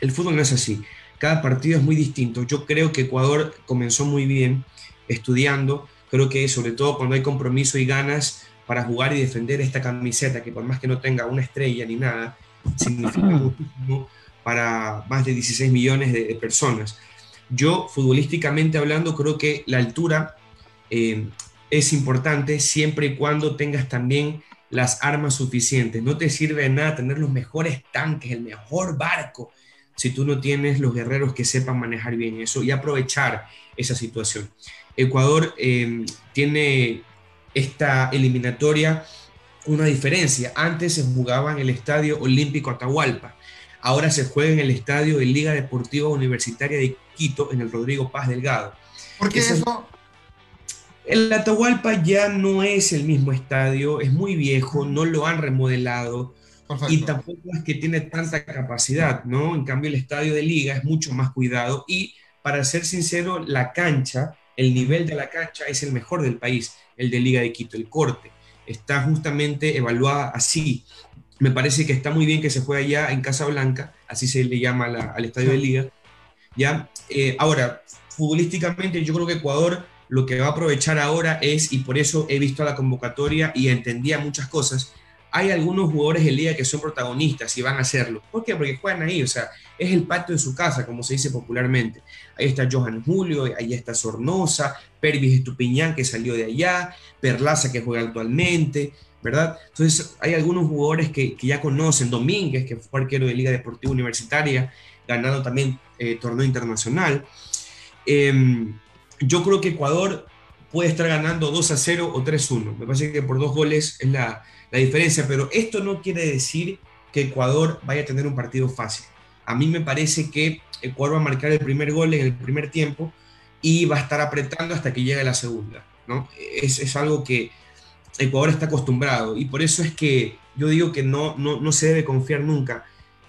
El fútbol no es así cada partido es muy distinto. Yo creo que Ecuador comenzó muy bien estudiando, creo que sobre todo cuando hay compromiso y ganas para jugar y defender esta camiseta, que por más que no tenga una estrella ni nada, significa muchísimo para más de 16 millones de, personas. Yo, futbolísticamente hablando, creo que la altura eh, es importante siempre y cuando tengas también las armas suficientes. No te sirve de nada tener los mejores tanques, el mejor barco, si tú no tienes los guerreros que sepan manejar bien eso y aprovechar esa situación. Ecuador em, tiene esta eliminatoria una diferencia. Antes se jugaba en el Estadio Olímpico Atahualpa. Ahora se juega en el Estadio de Liga Deportiva Universitaria de Quito, en el Rodrigo Paz Delgado.
¿Por qué eso?
El Atahualpa ya no es el mismo estadio, es muy viejo, no lo han remodelado. Y tampoco es que tiene tanta capacidad, ¿no? En cambio, el estadio de liga es mucho más cuidado y, para ser sincero, la cancha, el nivel de la cancha es el mejor del país, el de Liga de Quito, el corte. Está justamente evaluada así. Me parece que está muy bien que se juegue allá en Casablanca, así se le llama al estadio de liga. ¿ya? Eh, ahora, futbolísticamente yo creo que Ecuador lo que va a aprovechar ahora es, y por eso he visto la convocatoria y entendía muchas cosas, hay algunos jugadores de liga que son protagonistas y van a hacerlo. ¿Por qué? Porque juegan ahí, o sea, es el patio de su casa, como se dice popularmente. Ahí está Johan Julio, ahí está Sornosa, Pervis Estupiñán que salió de allá, Perlaza que juega actualmente, ¿verdad? Entonces hay algunos jugadores que, ya conocen, Domínguez, que fue arquero de Liga Deportiva Universitaria, ganando también eh, torneo internacional. Em, yo creo que Ecuador puede estar ganando 2 a 0 o 3 a 1. Me parece que por dos goles es la, la diferencia, pero esto no quiere decir que Ecuador vaya a tener un partido fácil. A mí me parece que Ecuador va a marcar el primer gol en el primer tiempo y va a estar apretando hasta que llegue la segunda. ¿no? Es, es algo que Ecuador está acostumbrado y por eso es que yo digo que no, no, no se debe confiar nunca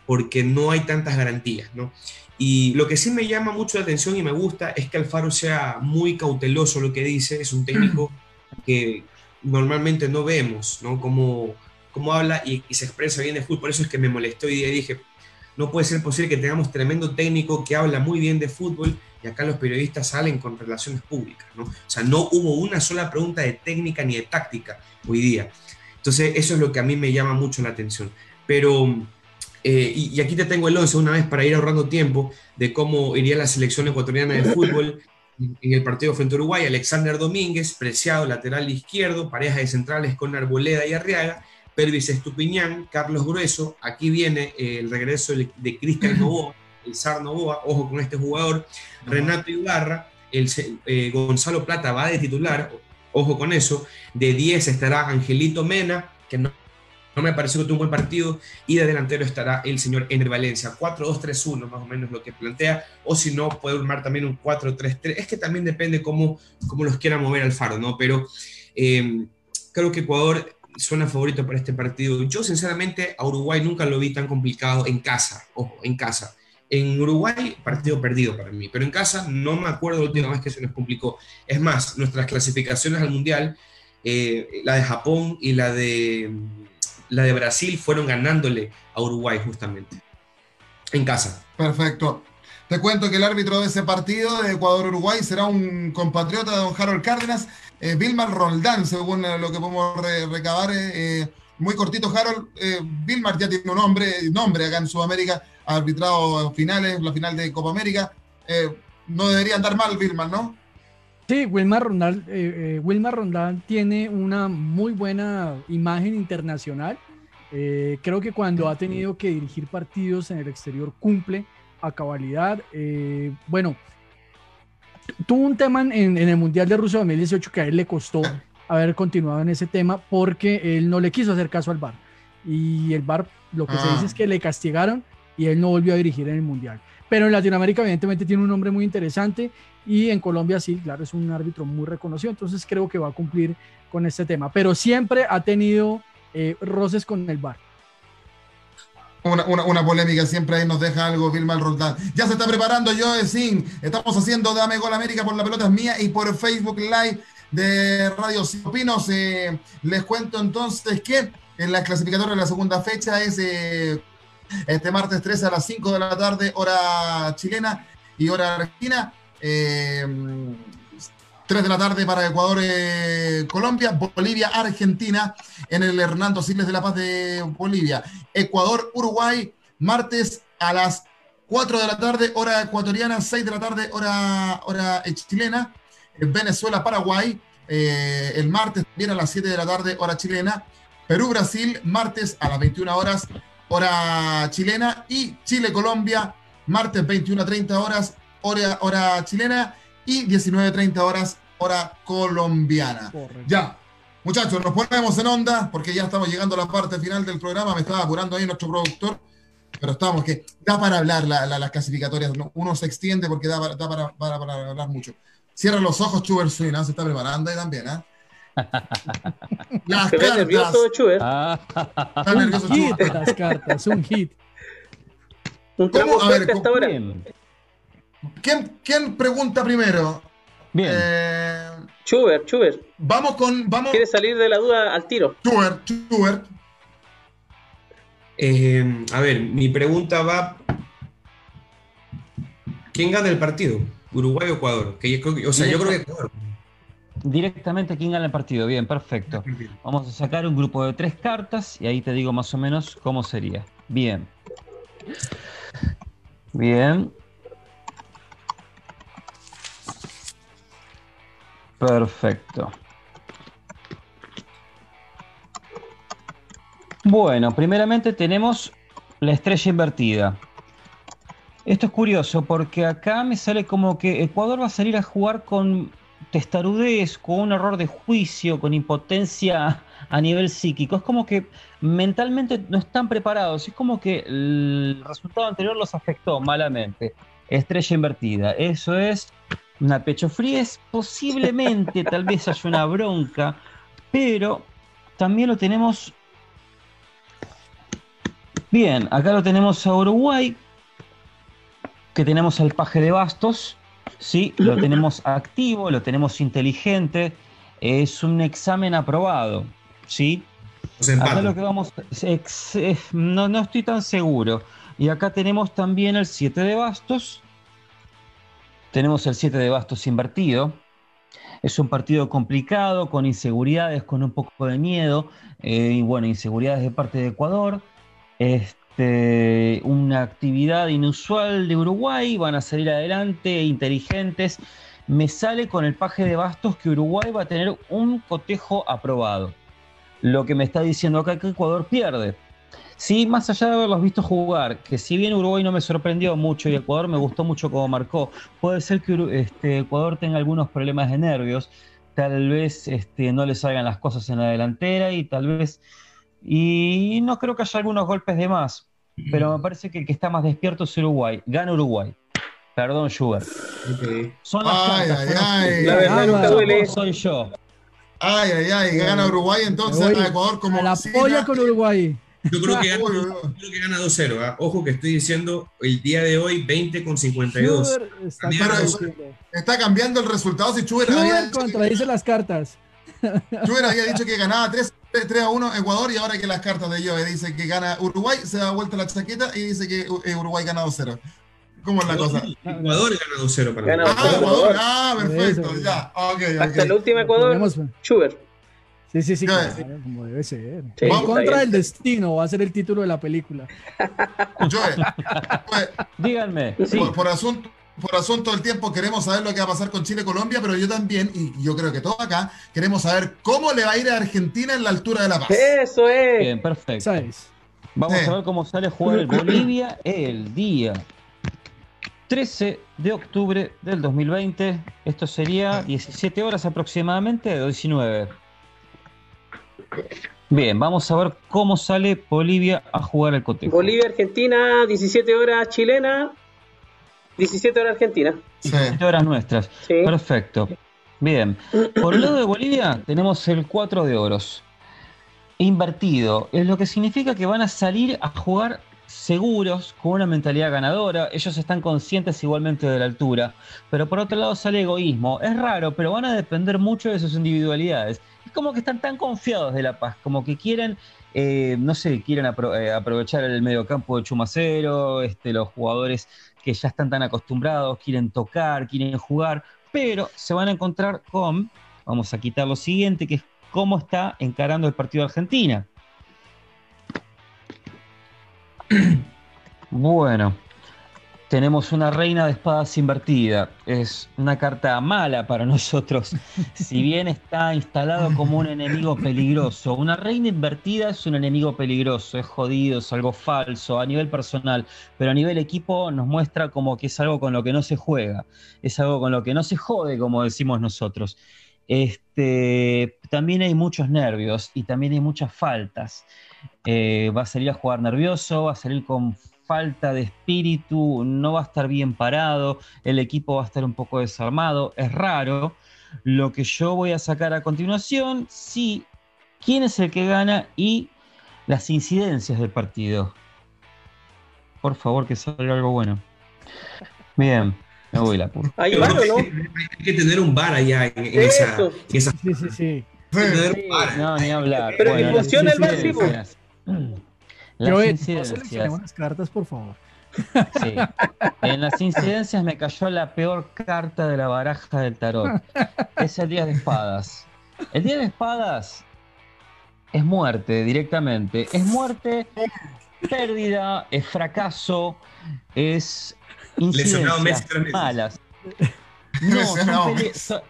porque no hay tantas garantías. ¿no? Y lo que sí me llama mucho la atención y me gusta es que Alfaro sea muy cauteloso lo que dice, es un técnico que, normalmente no vemos, ¿no? Cómo, cómo habla y, se expresa bien de fútbol. Por eso es que me molestó y dije, no puede ser posible que tengamos tremendo técnico que habla muy bien de fútbol y acá los periodistas salen con relaciones públicas, ¿no? O sea, no hubo una sola pregunta de técnica ni de táctica hoy día. Entonces, eso es lo que a mí me llama mucho la atención. Pero, eh, y, y, aquí te tengo el 11 una vez para ir ahorrando tiempo de cómo iría la selección ecuatoriana de fútbol en el partido frente a Uruguay, Alexander Domínguez, preciado lateral izquierdo, pareja de centrales con Arboleda y Arriaga, Pervis Estupiñán, Carlos Grueso, aquí viene eh, el regreso de Cristian Novoa, el Zar Novoa, ojo con este jugador, Renato Ibarra, el, eh, Gonzalo Plata va de titular, ojo con eso, de 10 estará Angelito Mena, que no no me pareció que tuvo un buen partido. Y de delantero estará el señor Ener Valencia. 4-2-3-1 más o menos lo que plantea. O si no, puede armar también un 4-3-3. Es que también depende cómo, cómo los quiera mover al faro, ¿no? Pero eh, creo que Ecuador suena favorito para este partido. Yo, sinceramente, a Uruguay nunca lo vi tan complicado en casa. Ojo, en casa. En Uruguay, partido perdido para mí, pero en casa no me acuerdo la última vez que se nos complicó. Es más, nuestras clasificaciones al Mundial, eh, la de Japón y la de la de Brasil fueron ganándole a Uruguay justamente. En casa.
Perfecto. Te cuento que el árbitro de ese partido de Ecuador-Uruguay será un compatriota de don Harold Cárdenas, eh, Vilmar Roldán, según lo que podemos recabar. Eh, eh, muy cortito, Harold. Vilmar ya tiene un nombre, nombre acá en Sudamérica, arbitrado finales, la final de Copa América. no debería andar mal Vilmar, ¿no?
Sí, Wilmar Rondal, eh, eh Rondal tiene una muy buena imagen internacional. Eh, creo que cuando ha tenido que dirigir partidos en el exterior cumple a cabalidad. Eh, bueno, tuvo un tema en, el Mundial de Rusia 2018 que a él le costó haber continuado en ese tema porque él no le quiso hacer caso al VAR. Y el VAR, lo que se dice es ah. que le castigaron y él no volvió a dirigir en el Mundial. Pero en Latinoamérica evidentemente tiene un nombre muy interesante y en Colombia sí, claro, es un árbitro muy reconocido, entonces creo que va a cumplir con este tema, pero siempre ha tenido eh, roces con el VAR.
Una, polémica siempre ahí nos deja algo Vilma Roldán. Ya se está preparando Joe Sin. Estamos haciendo Dame Gol América por la pelota es mía y por Facebook Live de Radio Pinos. Eh, les cuento entonces que en la clasificatoria de la segunda fecha es eh, este martes 13 a las 5 de la tarde, hora chilena y hora argentina. 3 eh, de la tarde para Ecuador, eh, Colombia, Bolivia, Argentina, en el Hernando Siles de la Paz de Bolivia. Ecuador, Uruguay, martes a las 4 de la tarde, hora ecuatoriana, 6 de la tarde, hora, hora chilena. Venezuela, Paraguay, eh, el martes viene a las 7 de la tarde, hora chilena. Perú, Brasil, martes a las 21 horas, hora chilena. Y Chile, Colombia, martes 21 a 30 horas, hora, hora chilena, y 19.30 horas, hora colombiana. Ya, muchachos, nos ponemos en onda porque ya estamos llegando a la parte final del programa. Me estaba apurando ahí nuestro productor, pero estamos que da para hablar las clasificatorias. Uno se extiende porque da, para, para, hablar mucho. Cierra los ojos, Chuber Swing, ¿eh? se está preparando ahí también, ¿eh?
Las cartas. nervioso, Chuber.
Está nervioso, un hit, las cartas, un hit.
Un tramo a ver, hasta ahora.
¿Quién, ¿Quién, pregunta primero?
Bien. Eh, Chuber, Chuber.
Vamos con. Vamos...
¿Quiere salir de la duda al tiro?
Chuber, Chuber.
Eh, a ver, mi pregunta va. ¿Quién gana el partido? ¿Uruguay o Ecuador? Que yo creo que- o sea, yo creo que Ecuador.
Directamente quién gana el partido. Bien, perfecto. Vamos a sacar un grupo de tres cartas y ahí te digo más o menos cómo sería. Bien. Bien. Perfecto. Bueno, primeramente tenemos la estrella invertida. Esto es curioso porque acá me sale como que Ecuador va a salir a jugar con testarudez, con un error de juicio, con impotencia a nivel psíquico. Es como que mentalmente no están preparados. Es como que el resultado anterior los afectó malamente. Estrella invertida. Eso es una pecho fría. Es posiblemente, tal vez haya una bronca, pero también lo tenemos. Bien, acá lo tenemos a Uruguay, que tenemos al paje de bastos, sí, lo tenemos activo, lo tenemos inteligente, es un examen aprobado, sí. Acá lo que vamos, ex- no, no estoy tan seguro. Y acá tenemos también el 7 de bastos. Tenemos el 7 de bastos invertido. Es un partido complicado, con inseguridades, con un poco de miedo. eh, y bueno, inseguridades de parte de Ecuador. Este, una actividad inusual de Uruguay. Van a salir adelante, inteligentes. Me sale con el paje de bastos que Uruguay va a tener un cotejo aprobado lo que me está diciendo acá que Ecuador pierde. Sí, más allá de haberlos visto jugar, que si bien Uruguay no me sorprendió mucho y Ecuador me gustó mucho como marcó, puede ser que este, Ecuador tenga algunos problemas de nervios, tal vez este, no le salgan las cosas en la delantera y tal vez... Y no creo que haya algunos golpes de más, pero me parece que el que está más despierto es Uruguay. Gana Uruguay. Perdón, Schubert.
Ok.
Son las
Ay,
cartas,
ay,
son
ay.
La verdad
soy yo.
Ay, ay, ay, gana Uruguay entonces a Ecuador como
a la
sí,
polla con Uruguay.
Yo creo que gana, gana 2-0. ¿ah? Ojo que estoy diciendo el día de hoy 20 con 52.
Schubert está.
Está cambiando el resultado si
Schubert
dicho
contradice las cartas.
Chuber había dicho que ganaba 3, 3 a 1 Ecuador y ahora que las cartas de Joe dice que gana Uruguay, se da vuelta la chaqueta y dice que eh, Uruguay gana 2-0. ¿Cómo es la cosa?
Ecuador gana 2-0 para
Gana
mí.
Ah, Ecuador, ah, perfecto,
eso.
ya, ok,
Hasta la
ok.
última Ecuador, Schubert.
Sí, sí, sí, claro, como debe ser.
Sí,
contra
bien.
destino va a ser el título de la película.
Joe, pues,
Díganme. Sí.
por, por asunto, por asunto del tiempo queremos saber lo que va a pasar con Chile-Colombia, pero yo también, y yo creo que todos acá, queremos saber cómo le va a ir a Argentina en la altura de La Paz.
Eso es.
Bien, perfecto.
¿Sabes?
Vamos
Sí.
a ver cómo sale a jugar el Bolivia el día 13 de octubre del 2020. Esto sería 17 horas aproximadamente de 19. Bien, vamos a ver cómo sale Bolivia a jugar el cotejo.
Bolivia, Argentina, 17 horas chilena, 17 horas argentina.
Sí.
17 horas nuestras.
Sí.
Perfecto. Bien. Por el lado de Bolivia tenemos el 4 de oros. Invertido. Es lo que significa que van a salir a jugar seguros, con una mentalidad ganadora. Ellos están conscientes igualmente de la altura. Pero por otro lado sale egoísmo. Es raro, pero van a depender mucho de sus individualidades. Es como que están tan confiados de La Paz, como que quieren, eh, no sé, quieren apro- eh, aprovechar el mediocampo de Chumacero, este, los jugadores que ya están tan acostumbrados, quieren tocar, quieren jugar, pero se van a encontrar con, vamos a quitar lo siguiente, que es cómo está encarando el partido de Argentina. Bueno, tenemos una reina de espadas invertida. Es una carta mala para nosotros. Si bien está instalado como un enemigo peligroso, una reina invertida es un enemigo peligroso, es jodido, es algo falso a nivel personal, pero a nivel equipo nos muestra como que es algo con lo que no se juega, es algo con lo que no se jode, como decimos nosotros. Este, también hay muchos nervios y también hay muchas faltas. Eh, va a salir a jugar nervioso, va a salir con falta de espíritu, no va a estar bien parado, el equipo va a estar un poco desarmado, es raro. Lo que yo voy a sacar a continuación, sí, quién es el que gana y las incidencias del partido. Por favor, que salga algo bueno. Bien, me voy la puta.
Hay o
que
no?
Hay que tener un bar allá en, en esa,
Eso.
en esa-
Sí, sí, sí.
que bar.
No, ni hablar.
Pero que
las
funcione el VAR, sí.
Las
Joel, no
incidencias.
seleccionemos las cartas, por favor.
Sí. En las incidencias me cayó la peor carta de la baraja del tarot. Es el 10 de espadas. El 10 de espadas es muerte directamente. Es muerte, pérdida, es fracaso, es incidencias malas. No, son pele- eh,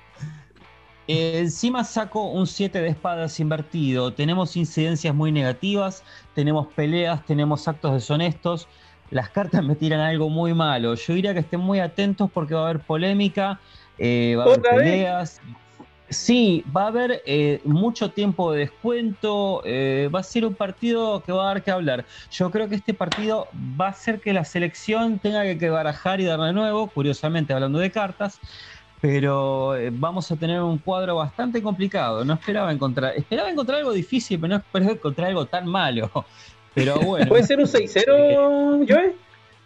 encima saco un 7 de espadas invertido. Tenemos incidencias muy negativas, tenemos peleas, tenemos actos deshonestos. Las cartas me tiran algo muy malo. Yo diría que estén muy atentos porque va a haber polémica, eh, va a haber peleas. Sí, va a haber eh, mucho tiempo de descuento. eh, va a ser un partido que va a dar que hablar. Yo creo que este partido va a hacer que la selección tenga que, que barajar y dar de nuevo, curiosamente hablando de cartas pero eh, vamos a tener un cuadro bastante complicado. No esperaba encontrar, esperaba encontrar algo difícil, pero no esperaba encontrar algo tan malo. Pero bueno.
¿Puede ser un 6-0, Joe?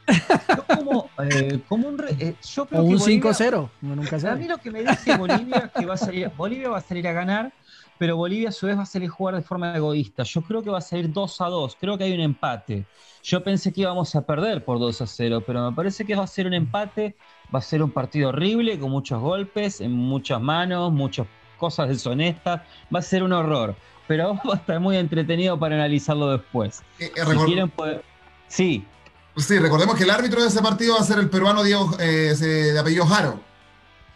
Yo como, eh, como un re- eh, yo creo
O
que
un
Bolivia-
5-0. Uno nunca
a mí lo que me dice Bolivia es que va a salir, Bolivia va a salir a ganar, pero Bolivia a su vez va a salir a jugar de forma egoísta. Yo creo que va a salir 2 a 2, creo que hay un empate. Yo pensé que íbamos a perder por 2 a 0, pero me parece que va a ser un empate, va a ser un partido horrible, con muchos golpes, en muchas manos, muchas cosas deshonestas, va a ser un horror. Pero va a estar muy entretenido para analizarlo después.
Eh, eh,
Si quieren, pues- Sí,
Sí, recordemos que el árbitro de ese partido va a ser el peruano Diego, eh, de apellido Jaro.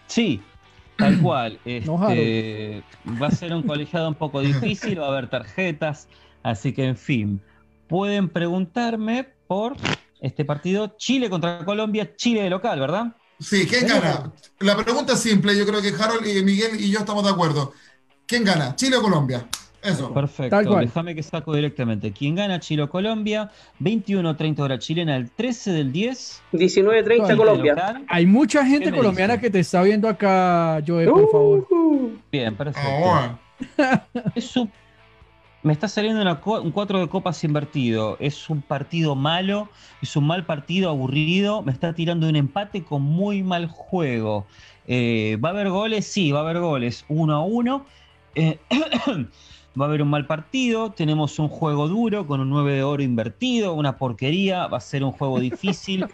Sí, tal cual.
No,
Este, va a ser un colegiado un poco difícil, va a haber tarjetas, así que en fin. Pueden preguntarme por este partido Chile contra Colombia, Chile de local, ¿verdad?
Sí, ¿quién gana? La pregunta es simple, yo creo que Harold y Miguel y yo estamos de acuerdo. ¿Quién gana? ¿Chile o Colombia? Eso.
Perfecto. Déjame que saco directamente. ¿Quién gana Chile o Colombia? 21.30 hora chilena, el 13 del 10.
19-30
Chile de
Colombia.
local.
Hay mucha
¿Qué
gente colombiana
dice?
que te está viendo acá, Joe, por favor.
Uh,
Bien, perfecto.
Bueno.
Es un- me está saliendo una un 4 de copas invertido. Es un partido malo, es un mal partido, aburrido. Me está tirando un empate con muy mal juego. Eh, ¿Va a haber goles? Sí, va a haber goles. 1 a 1. Eh, va a haber un mal partido. Tenemos un juego duro con un 9 de oro invertido, una porquería. Va a ser un juego difícil.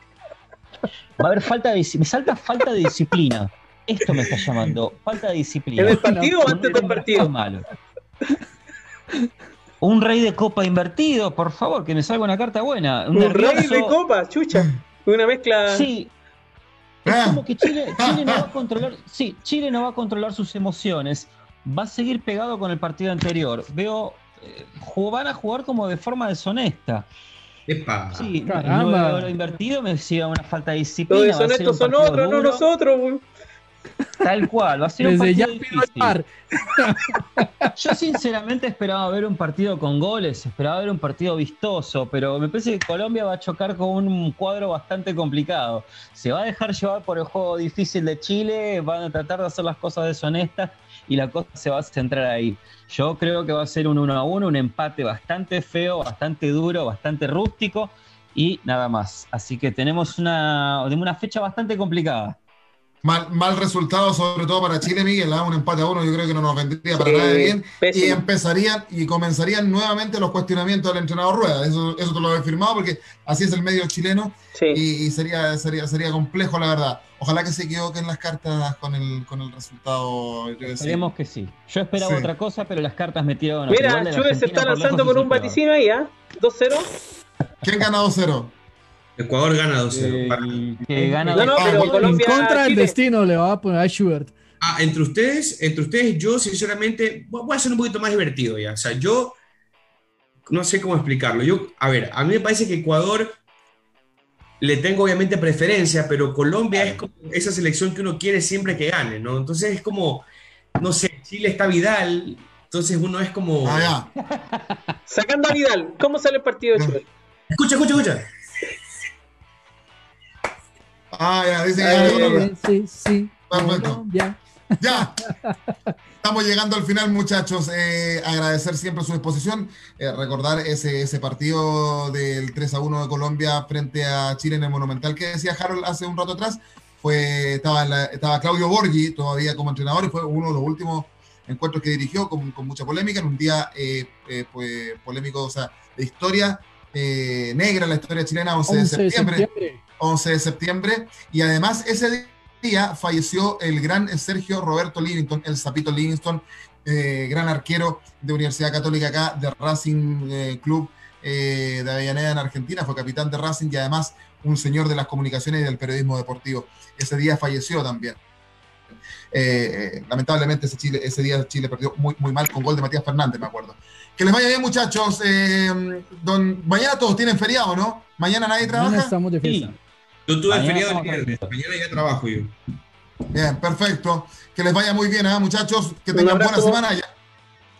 Va a haber falta de Me salta falta de disciplina. Esto me está llamando. Falta de disciplina.
¿En el partido o antes del partido?
malo. Un rey de copa invertido, por favor, que me salga una carta buena. Un,
Un rey de copa, chucha. Una mezcla.
Sí. Es
Ah.
como que Chile, Chile no va a controlar. Sí, Chile no va a controlar sus emociones. Va a seguir pegado con el partido anterior. Veo. eh, van a jugar como de forma deshonesta.
Epa.
Sí, oro invertido me decía una falta de disciplina.
Los
va a ser
deshonestos son otros, no nosotros.
Tal cual, va a ser un
Desde ya
partido
el
difícil.
par.
Yo sinceramente esperaba ver un partido con goles, esperaba ver un partido vistoso, pero me parece que Colombia va a chocar con un cuadro bastante complicado. Se va a dejar llevar por el juego difícil de Chile, van a tratar de hacer las cosas deshonestas y la cosa se va a centrar ahí. Yo creo que va a ser un 1 a 1, un empate bastante feo, bastante duro, bastante rústico y nada más. Así que tenemos una, una fecha bastante complicada.
Mal, mal resultado, sobre todo para Chile, Miguel. ¿ah? Un empate a uno, yo creo que no nos vendría para
Sí,
nada bien. Y
pésimo.
empezarían y comenzarían nuevamente los cuestionamientos del entrenador Rueda. Eso, eso te lo he firmado porque así es el medio chileno
Sí.
y, y sería, sería, sería complejo, la verdad. Ojalá que se equivoquen las cartas con el, con el resultado.
Esperemos que sí. Yo esperaba
Sí.
otra cosa, pero las cartas me tiraron
Mira,
de la
Chue se está lanzando con un vaticino ahí, ¿ah? 2-0.
¿Quién gana 2-0?
Ecuador gana 2-0.
Eh,
Para-
que gana
No, no,
Ah,
pero
bueno,
Colombia.
en contra del destino le va a poner a Schubert.
Ah, entre ustedes, entre ustedes, yo sinceramente voy voy a ser un poquito más divertido ya. O sea, yo no sé cómo explicarlo. Yo, a ver, a mí me parece que Ecuador le tengo obviamente preferencia, pero Colombia es como esa selección que uno quiere siempre que gane, ¿no? Entonces es como, no sé, Chile está Vidal, entonces uno es como.
Ah, ya.
Sacando a Vidal. ¿Cómo sale el partido de Chile?
Escucha, escucha, escucha.
Ah, ya, dice que
Ah,
gana
ya, ya.
Colombia.
Sí, sí.
Perfecto.
Colombia.
Ya. Estamos llegando al final, muchachos. Eh, agradecer siempre su disposición. Eh, recordar ese, ese partido del 3 a 1 de Colombia frente a Chile en el Monumental que decía Harold hace un rato atrás. Fue, estaba, la- estaba Claudio Borghi todavía como entrenador y fue uno de los últimos encuentros que dirigió con, con mucha polémica en un día eh, eh, pues, polémico, o sea, de historia eh, negra en la historia chilena, 11, de septiembre. 11 de septiembre. Y además ese día falleció el gran Sergio Roberto Livingston, el Zapito Livingston, eh, gran arquero de Universidad Católica acá, de Racing eh, Club de Avellaneda en Argentina, fue capitán de Racing y además un señor de las comunicaciones y del periodismo deportivo. Ese día falleció también. lamentablemente ese, Chile, ese día Chile perdió muy, muy mal con gol de Matías Fernández, me acuerdo. Que les vaya bien, muchachos. Eh, don, mañana todos tienen feriado, ¿no? Mañana nadie trabaja. Mañana
estamos de fiesta.
Yo tuve feriado el viernes. Mañana ya trabajo yo.
Bien, perfecto. Que les vaya muy bien, ¿eh, muchachos. Que tengan buena semana.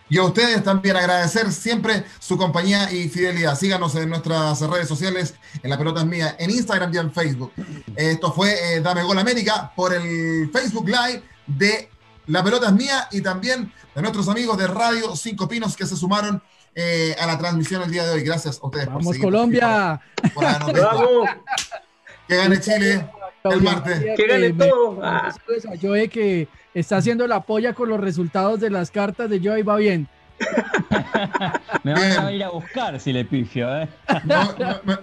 Y a ustedes también agradecer siempre su compañía y fidelidad. Síganos en nuestras redes sociales, en La Pelota es Mía, en Instagram y en Facebook. Esto fue eh, Dame Gol América por el Facebook Live de La Pelota es Mía y también de nuestros amigos de Radio Cinco Pinos que se sumaron eh, a la transmisión el día de hoy. Gracias a ustedes
Vamos, Colombia.
¡Vamos! Que gane Chile el martes.
Que gane todo. Ah.
Joe que está haciendo la polla con los resultados de las cartas de Joey va bien.
me van a ir a buscar si le pifio, ¿eh?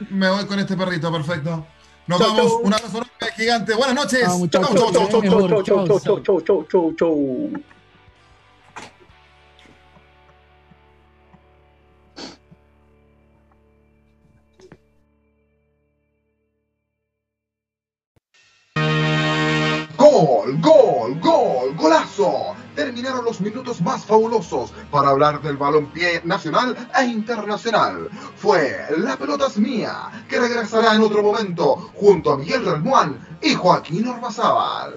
me, voy con este perrito, perfecto. Nos vamos. Un abrazo gigante. Buenas noches. Chau, chau, chau, chau, chau, chau, chau, Gol, gol, gol, golazo. Terminaron los minutos más fabulosos para hablar del balompié nacional e internacional. Fue La pelota es mía, que regresará en otro momento junto a Miguel Relmuán y Joaquín Ormazábal.